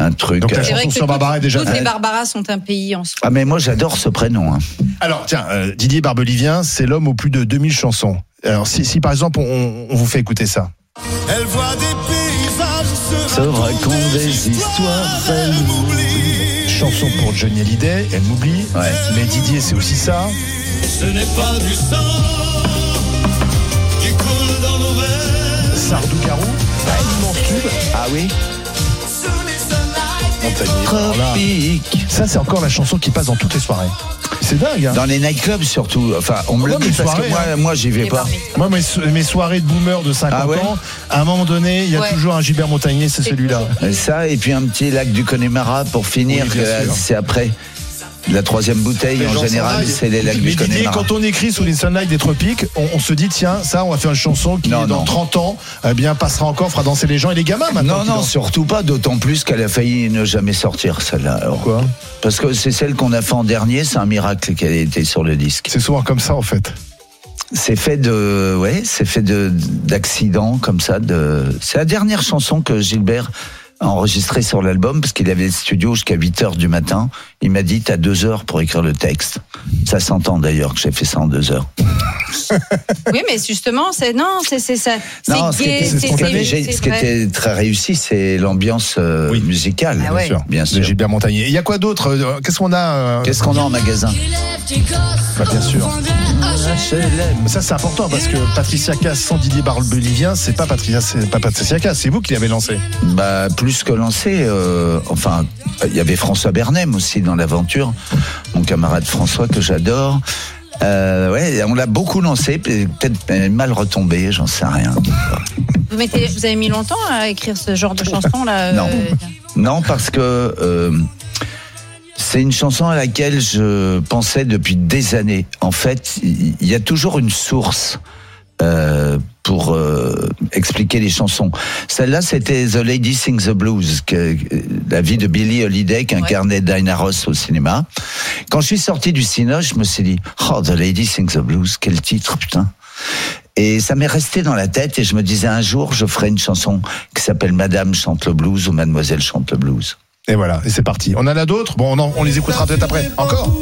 un truc. Donc la chanson que sur Barbara est déjà toutes les. Barbaras sont un pays en soi. Ah mais moi j'adore ce prénom. hein. Alors tiens, euh, Didier Barbelivien, c'est l'homme aux plus de 2000 chansons. Alors si, si par exemple on, on vous fait écouter ça. Elle voit des paysages Se raconte des histoires, elle Chanson pour Johnny Hallyday, elle m'oublie. Ouais. Mais Didier, c'est aussi ça. Ce n'est pas du sang qui coule dans nos veines. Sardou Garou, immense tube. Ah oui Montagnier. Tropique. ça, c'est encore la chanson qui passe dans toutes les soirées. C'est dingue, hein. Dans les nightclubs surtout. Enfin, on me Ouais, le dit parce que moi, hein. moi j'y vais pas. Moi, mes, so- mes soirées de boomer de 50 Ah ouais ans, à un moment donné, il y a Ouais. toujours un Gilbert Montagnier, c'est celui-là. Et ça, et puis un petit lac du Connemara pour finir. Oui, c'est après. La troisième bouteille, Les en général, c'est les lacs du quand on écrit sous les sunlight des tropiques, on, on se dit, tiens, ça, on va faire une chanson qui, Non, dans non. 30 ans, eh bien, passera encore, fera danser les gens et les gamins maintenant. Non, non, surtout pas, d'autant plus qu'elle a failli ne jamais sortir, celle-là. Pourquoi Parce que c'est celle qu'on a fait en dernier, c'est un miracle qu'elle ait été sur le disque. C'est souvent comme ça, en fait. C'est fait de, ouais, c'est fait de d'accidents comme ça. De, c'est la dernière chanson que Gilbert a enregistrée sur l'album parce qu'il avait le studio jusqu'à 8 heures du matin. Il m'a dit t'as deux heures pour écrire le texte. Ça s'entend d'ailleurs que j'ai fait ça en deux heures. Oui, mais justement, c'est non, c'est c'est ça. Non, C'est ce qui gay, ce qui était- très réussi, c'est l'ambiance euh, musicale. Ah ouais. Bien sûr. Bien De sûr. Gilbert Montagnier. Il y a quoi d'autre Euh, Qu'est-ce qu'on a euh, Qu'est-ce qu'on a en magasin Bah, Bien sûr. Ça, c'est important parce que Patricia Cass sans Didier Barbelivien, c'est pas Patricia, c'est pas Patricia Cass, c'est vous qui l'avez lancé. Bah, plus que lancé, euh, enfin, il y avait François Bernem aussi dans l'aventure, mon camarade François que j'adore. Euh, ouais, on l'a beaucoup lancé, peut-être mal retombé, j'en sais rien. Vous, mettez, vous avez mis longtemps à écrire ce genre de chanson là Non. Non, parce que euh, c'est une chanson à laquelle je pensais depuis des années. En fait, il il y a toujours une source. Euh, pour euh, expliquer les chansons. Celle-là, c'était The Lady Sings the Blues, que, la vie de Billie Holiday qu'incarnait Dinah Ross au cinéma. Quand je suis sorti du cinéma, je me suis dit, oh, The Lady Sings the Blues, quel titre, putain. Et ça m'est resté dans la tête et je me disais un jour, je ferai une chanson qui s'appelle Madame chante le blues ou Mademoiselle chante le blues. Et voilà, et c'est parti. On en a d'autres? Bon, on, en- on les écoutera peut-être après. Encore?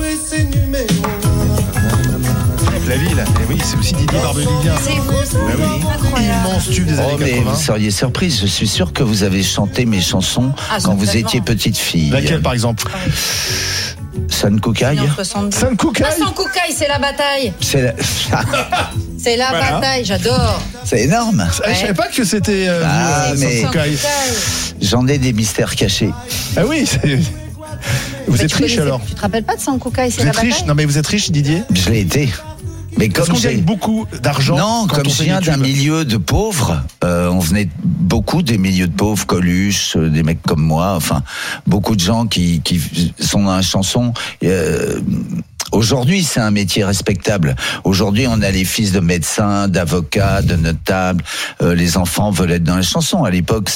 La ville. Et oui, c'est aussi Didier Barbelivien. C'est ça Bah oui. Immense tube des Oh, années mais 80. vous seriez surprise, je suis sûr que vous avez chanté mes chansons Ah, quand vous étiez petite fille. Laquelle, par exemple San Koukaï En 70. San Koukaï Ah, San Koukaï, c'est la bataille. C'est la- C'est la Voilà. bataille, j'adore. c'est énorme. Ah, Je savais pas que c'était euh, Ah, mais-. J'en ai des mystères cachés. Ah oui, c'est- vous Mais êtes riche alors Tu te rappelles pas de San Koukaï, c'est la êtes riche bataille Non mais vous êtes riche Didier Je l'ai été. Mais comme qu'on gagne beaucoup d'argent Non, quand comme on je viens d'un milieu de pauvres, euh, on venait beaucoup des milieux de pauvres, Coluche, euh, des mecs comme moi, enfin beaucoup de gens qui, qui sont dans la chanson. Euh, Aujourd'hui, c'est un métier respectable. Aujourd'hui, on a les fils de médecins, d'avocats, de notables. Euh, les enfants veulent être dans la chanson. À l'époque,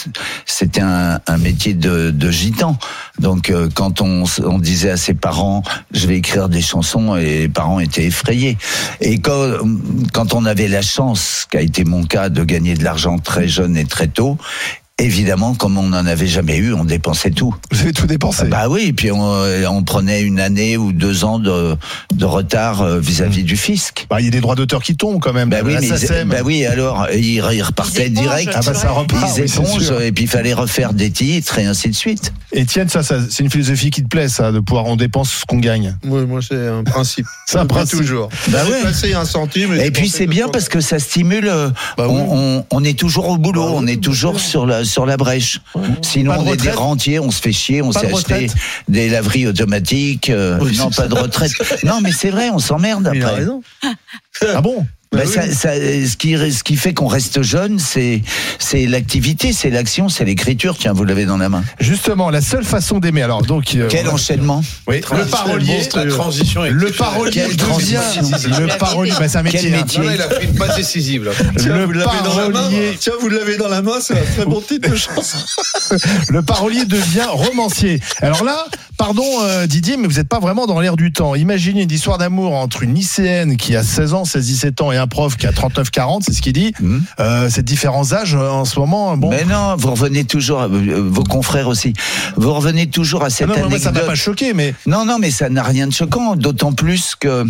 c'était un, un métier de, de gitan. Donc, euh, quand on, on disait à ses parents, je vais écrire des chansons, et les parents étaient effrayés. Et quand, quand on avait la chance, qui a été mon cas, de gagner de l'argent très jeune et très tôt, Évidemment, comme on n'en avait jamais eu, on dépensait tout. Vous avez tout dépensé. Bah oui, et puis on, on prenait une année ou deux ans de, de retard euh, vis-à-vis du fisc. Bah, il y a des droits d'auteur qui tombent quand même. Bah oui, mais bah oui, alors ils, ils repartaient Ils direct. Ah bah ça repart, Ils oui, épongent, et puis il fallait refaire des titres et ainsi de suite. Étienne, ça, ça c'est une philosophie qui te plaît, ça, de pouvoir on dépense ce qu'on gagne. Moi, moi c'est un principe. C'est un principe. toujours. Bah ouais. un centime. Et puis c'est bien parce que ça stimule. euh, Bah on, oui. on- on est toujours au boulot, Bah oui, on est toujours sur la sur la brèche. Sinon Pas de on est des rentiers, on se fait chier, on s'est de acheté des laveries automatiques. euh, Oui, non, pas de retraite. non, mais c'est vrai, on s'emmerde Il a après. raison. Ah bon? Bah, Bah ça- oui. ça- ce, qui, ce qui fait qu'on reste jeune, c'est c'est l'activité, c'est l'action, c'est l'écriture. Tiens, vous l'avez dans la main. Justement, la seule façon d'aimer. Alors, donc. euh, Quel enchaînement Oui, le parolier. La transition Le parolier Quelle devient. transition. Le parolier, bah, c'est un métier. Quel hein. métier Non, là, il a fait une passe décisive. Là. Tiens, Le vous parolier. Tiens, vous l'avez dans la main, c'est un très bon titre de chanson. Le parolier devient romancier. Alors là, pardon euh, Didier, mais vous n'êtes pas vraiment dans l'air du temps. Imaginez une histoire d'amour entre une lycéenne qui a 16 ans, 16-17 ans et un prof qui a 39-40, c'est ce qu'il dit. Mhm. Euh, ces différents âges euh, en ce moment, bon. Mais non, vous revenez toujours, euh, vos confrères aussi, vous revenez toujours à Ah cette non, moi, anecdote. ça m'a pas choqué, mais Non, non, mais ça n'a rien de choquant, d'autant plus que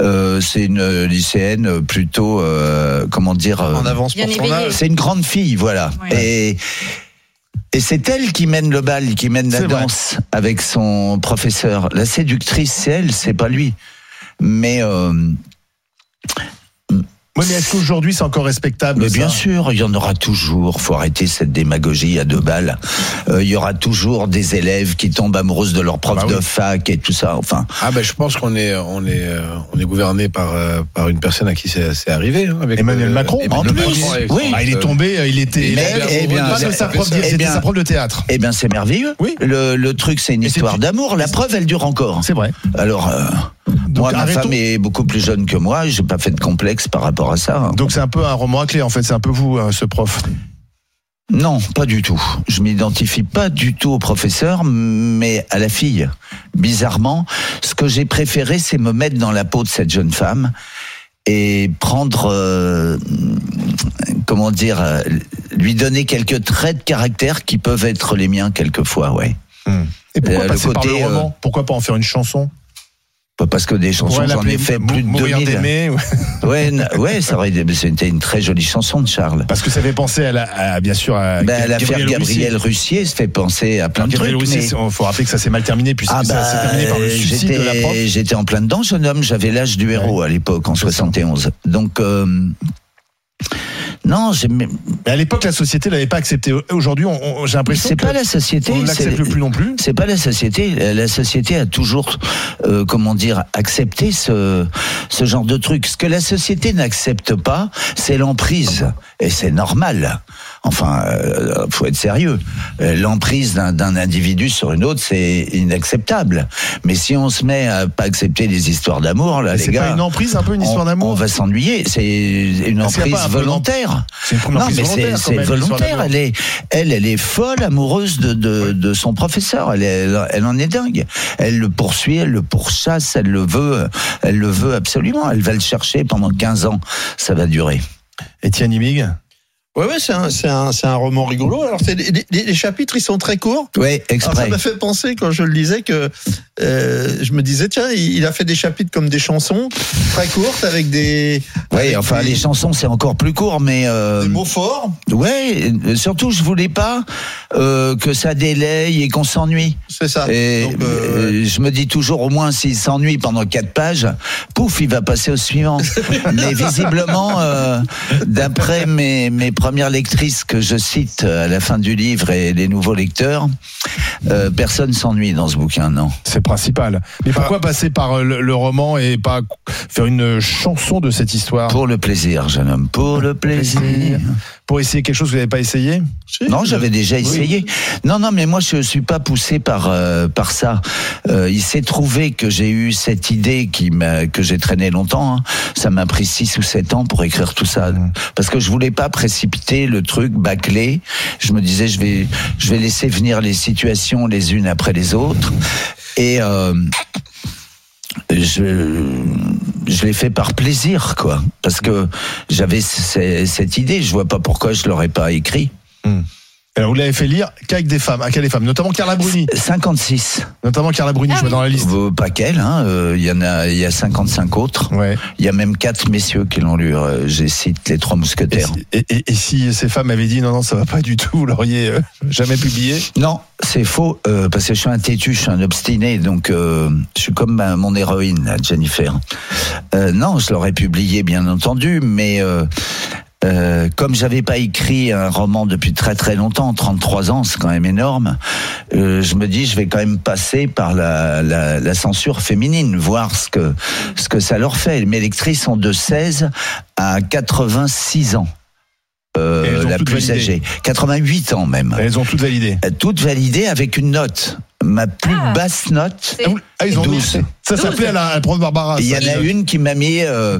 euh, c'est une lycéenne plutôt, euh, comment dire, euh, En avance pour son âge. c'est une grande fille, voilà. Ouais. Et Et c'est elle qui mène le bal, qui mène la vrai. danse avec son professeur. La séductrice, c'est elle, c'est pas lui. Mais euh, Oui, mais est-ce qu'aujourd'hui c'est encore respectable Mais ça bien sûr, il y en aura toujours. Faut arrêter cette démagogie à deux balles. Euh, il y aura toujours des élèves qui tombent amoureuses de leur prof Bah oui. de fac et tout ça. Enfin, Ah ben je pense qu'on est on est euh, on est gouverné par euh, par une personne à qui c'est c'est arrivé hein, avec Emmanuel euh, Macron, en plus. Macron, avec Oui. Ah, il est tombé, il était Mais- élève. eh bien, Pas de sa prof, eh c'était bien- sa prof de théâtre. eh bien, c'est merveilleux. Oui. Le, le truc, c'est une Et histoire d'amour. La preuve, elle dure encore. C'est vrai. Alors, euh, moi, ma arrêtons- femme est beaucoup plus jeune que moi. J'ai pas fait de complexe par rapport à ça. hein. Donc c'est un peu un roman à clé en fait, c'est un peu vous, euh, ce prof? Non, pas du tout. Je m'identifie pas du tout au professeur, mais à la fille. Bizarrement, ce que j'ai préféré, c'est me mettre dans la peau de cette jeune femme et prendre, euh, comment dire, euh, lui donner quelques traits de caractère qui peuvent être les miens quelquefois, ouais. Et pourquoi Euh, par le roman? Pourquoi pas en faire une chanson? Parce que des chansons, j'en ai fait plus de Mourir 2000. d'aimer, ouais. Ouais, ça aurait été- c'était une très jolie chanson de Charles. Parce que ça fait penser à, la, à, bien sûr à Ben, l'affaire Gabriel Russier se fait penser à plein de Gabriel trucs. Mais- il faut rappeler que ça s'est mal terminé puisque Ah ça bah, s'est terminé par le suicide de la prof. j'étais, j'étais en plein dedans, jeune homme. J'avais l'âge du héros à l'époque, en 71. Donc, euh, non, j'ai- Mais à l'époque, la société l'avait pas accepté. Aujourd'hui, j'ai l'impression c'est pas la société. on ne l'accepte c'est- plus non plus. C'est pas la société. La société a toujours, euh, comment dire, accepté ce, ce genre de truc. Ce que la société n'accepte pas, c'est l'emprise. Et c'est normal. Enfin, euh, faut être sérieux. Euh, L'emprise d'un individu sur une autre, c'est inacceptable. Mais si on se met à pas accepter les histoires d'amour, là, les C'est gars, pas une emprise, un peu une histoire d'amour on va s'ennuyer. C'est une emprise peu volontaire. C'est une Non, mais c'est volontaire, c'est même. Elle est, elle, elle est folle, amoureuse de, de, de son professeur. Elle, est- elle en est dingue. Elle le poursuit, elle le pourchasse, elle le veut, elle le veut absolument. Elle va le chercher pendant 15 ans. Ça va durer. Étienne Imig Ouais, ouais, c'est un, c'est un, c'est un roman rigolo. Alors, les, les- les chapitres, ils sont très courts. Ouais, Alors, ça exprès. m'a fait penser quand je le lisais que euh, je me disais tiens il il a fait des chapitres comme des chansons très courtes avec des Oui, enfin, des, les chansons, c'est encore plus court, mais. Euh, des mots forts ouais, euh, surtout, je voulais pas euh, que ça délaye et qu'on s'ennuie. c'est ça Et Donc, je me dis toujours, au moins, s'il s'ennuie pendant quatre pages, pouf, il va passer au suivant. Mais visiblement, d'après mes, mes premières lectrices que je cite à la fin du livre et les nouveaux lecteurs, euh, personne s'ennuie dans ce bouquin, non. C'est principal. Mais pourquoi passer par euh, le, le roman et pas faire une chanson de cette histoire? Pour le plaisir, jeune homme, pour le plaisir. Pour essayer quelque chose que vous n'avez pas essayé si, Non, j'avais déjà essayé. Non, non, mais moi je suis pas poussé par euh, par ça. Euh, il s'est trouvé que j'ai eu cette idée qui que j'ai traîné longtemps. hein. Ça m'a pris six ou sept ans pour écrire tout ça, parce que je voulais pas précipiter le truc bâclé. Je me disais je vais je vais laisser venir les situations les unes après les autres et euh, je je l'ai fait par plaisir quoi. Parce que j'avais cette idée. Je vois pas pourquoi je l'aurais pas écrit Alors, vous l'avez fait lire qu'avec des femmes, à quelle des femmes Notamment Carla Bruni. 56 Notamment Carla Bruni, je vois dans la liste. Euh, Pas qu'elle, hein, euh, il y en a, il y a 55 autres. Ouais. Il y a même quatre messieurs qui l'ont lu. euh, J'ai cité les trois Et, mousquetaires. et- et- et si ces femmes avaient dit non, non, ça va pas du tout, vous l'auriez euh, jamais publié? Non, c'est faux, euh, parce que je suis un têtu, je suis un obstiné, donc euh, je suis comme ma- mon héroïne, Jennifer. Euh, non, je l'aurais publié, bien entendu, mais euh, comme j'avais pas écrit un roman depuis très très longtemps, 33 ans, c'est quand même énorme, euh, je me dis, je vais quand même passer par la, la, la censure féminine, voir ce que, ce que ça leur fait. Mes lectrices sont de 16 à 86 ans. Euh, la plus validé. âgée. 88 ans même. Elles ont toutes validé. Euh, toutes validées avec une note. Ma plus Ah. basse note, C'est- Ah, ils ont 12. mis. Ça s'appelait à la, la prof Barbara. Il y en a une qui m'a mis, euh,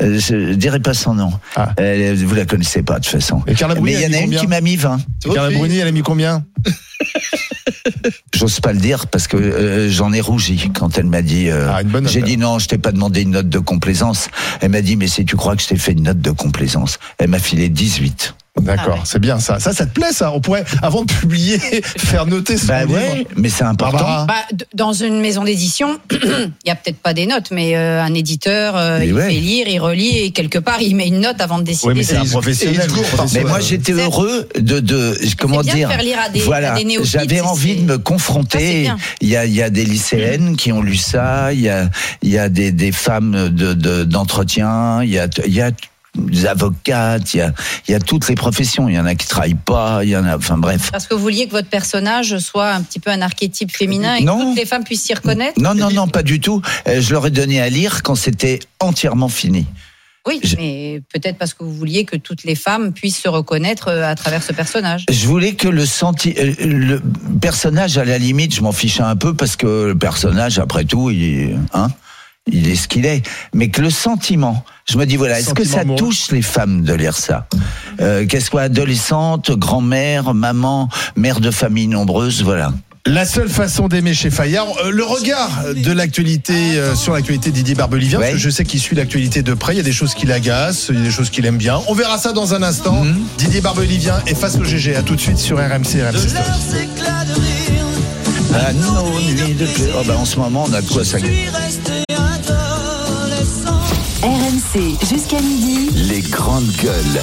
euh, je dirais pas son nom. Ah. Euh, vous la connaissez pas de toute façon. Et Carla Bruni, Mais il y en a une qui m'a mis 20. Et Carla Bruni, elle a mis combien J'ose pas le dire parce que euh, j'en ai rougi quand elle m'a dit. euh, Ah, une bonne note, J'ai dit non, je t'ai pas demandé une note de complaisance. Elle m'a dit mais si tu crois que je t'ai fait une note de complaisance, elle m'a filé 18. D'accord, c'est bien ça. Ça, ça te plaît ça On pourrait, avant de publier, faire noter ce Bah livre. ouais, mais c'est important. Bah, dans une maison d'édition, il y a peut-être pas des notes, mais euh, un éditeur, euh, Mais il ouais. fait lire, il relit et quelque part il met une note avant de décider. Oui, mais c'est un de- professionnel. Mais moi, j'étais heureux de, de comment bien de dire. faire lire à des- voilà, j'avais envie de me confronter. bien. Il y a, il y a des lycéennes qui ont lu ça. Il y a, il y a des, des femmes de de- d'entretien. il y a, il y a des avocates. Il y a, il y a toutes les professions. Il y en a qui travaillent pas. Il y en a, enfin bref. Parce que vous vouliez que votre personnage soit un petit peu un archétype féminin et Non. que toutes les femmes puissent s'y reconnaître Non, non, non, pas du tout. Euh, Je leur ai donné à lire quand c'était entièrement fini. Oui, mais peut-être parce que vous vouliez que toutes les femmes puissent se reconnaître euh, à travers ce personnage. Je voulais que le senti, euh, le personnage à la limite, je m'en fichais un peu parce que le personnage, après tout, il, hein, il est ce qu'il est. Mais que le sentiment, je me dis voilà, est-ce que ça touche les femmes de lire ça? Euh, Qu'elle soit adolescente, grand-mère, maman, mère de famille nombreuse, voilà. La seule façon d'aimer chez Fayard, euh, le regard de l'actualité euh, sur l'actualité Didier Barbelivien, parce que je sais qu'il suit l'actualité de près, il y a des choses qui l'agacent, il y a des choses qu'il aime bien. On verra ça dans un instant. Mhm. Didier Barbelivien est face au GG, à tout de suite sur RMC, RMC. Ah, nos nuits de pluie. Oh, bah, en ce moment, on a de quoi ça. RMC jusqu'à midi. Les grandes gueules.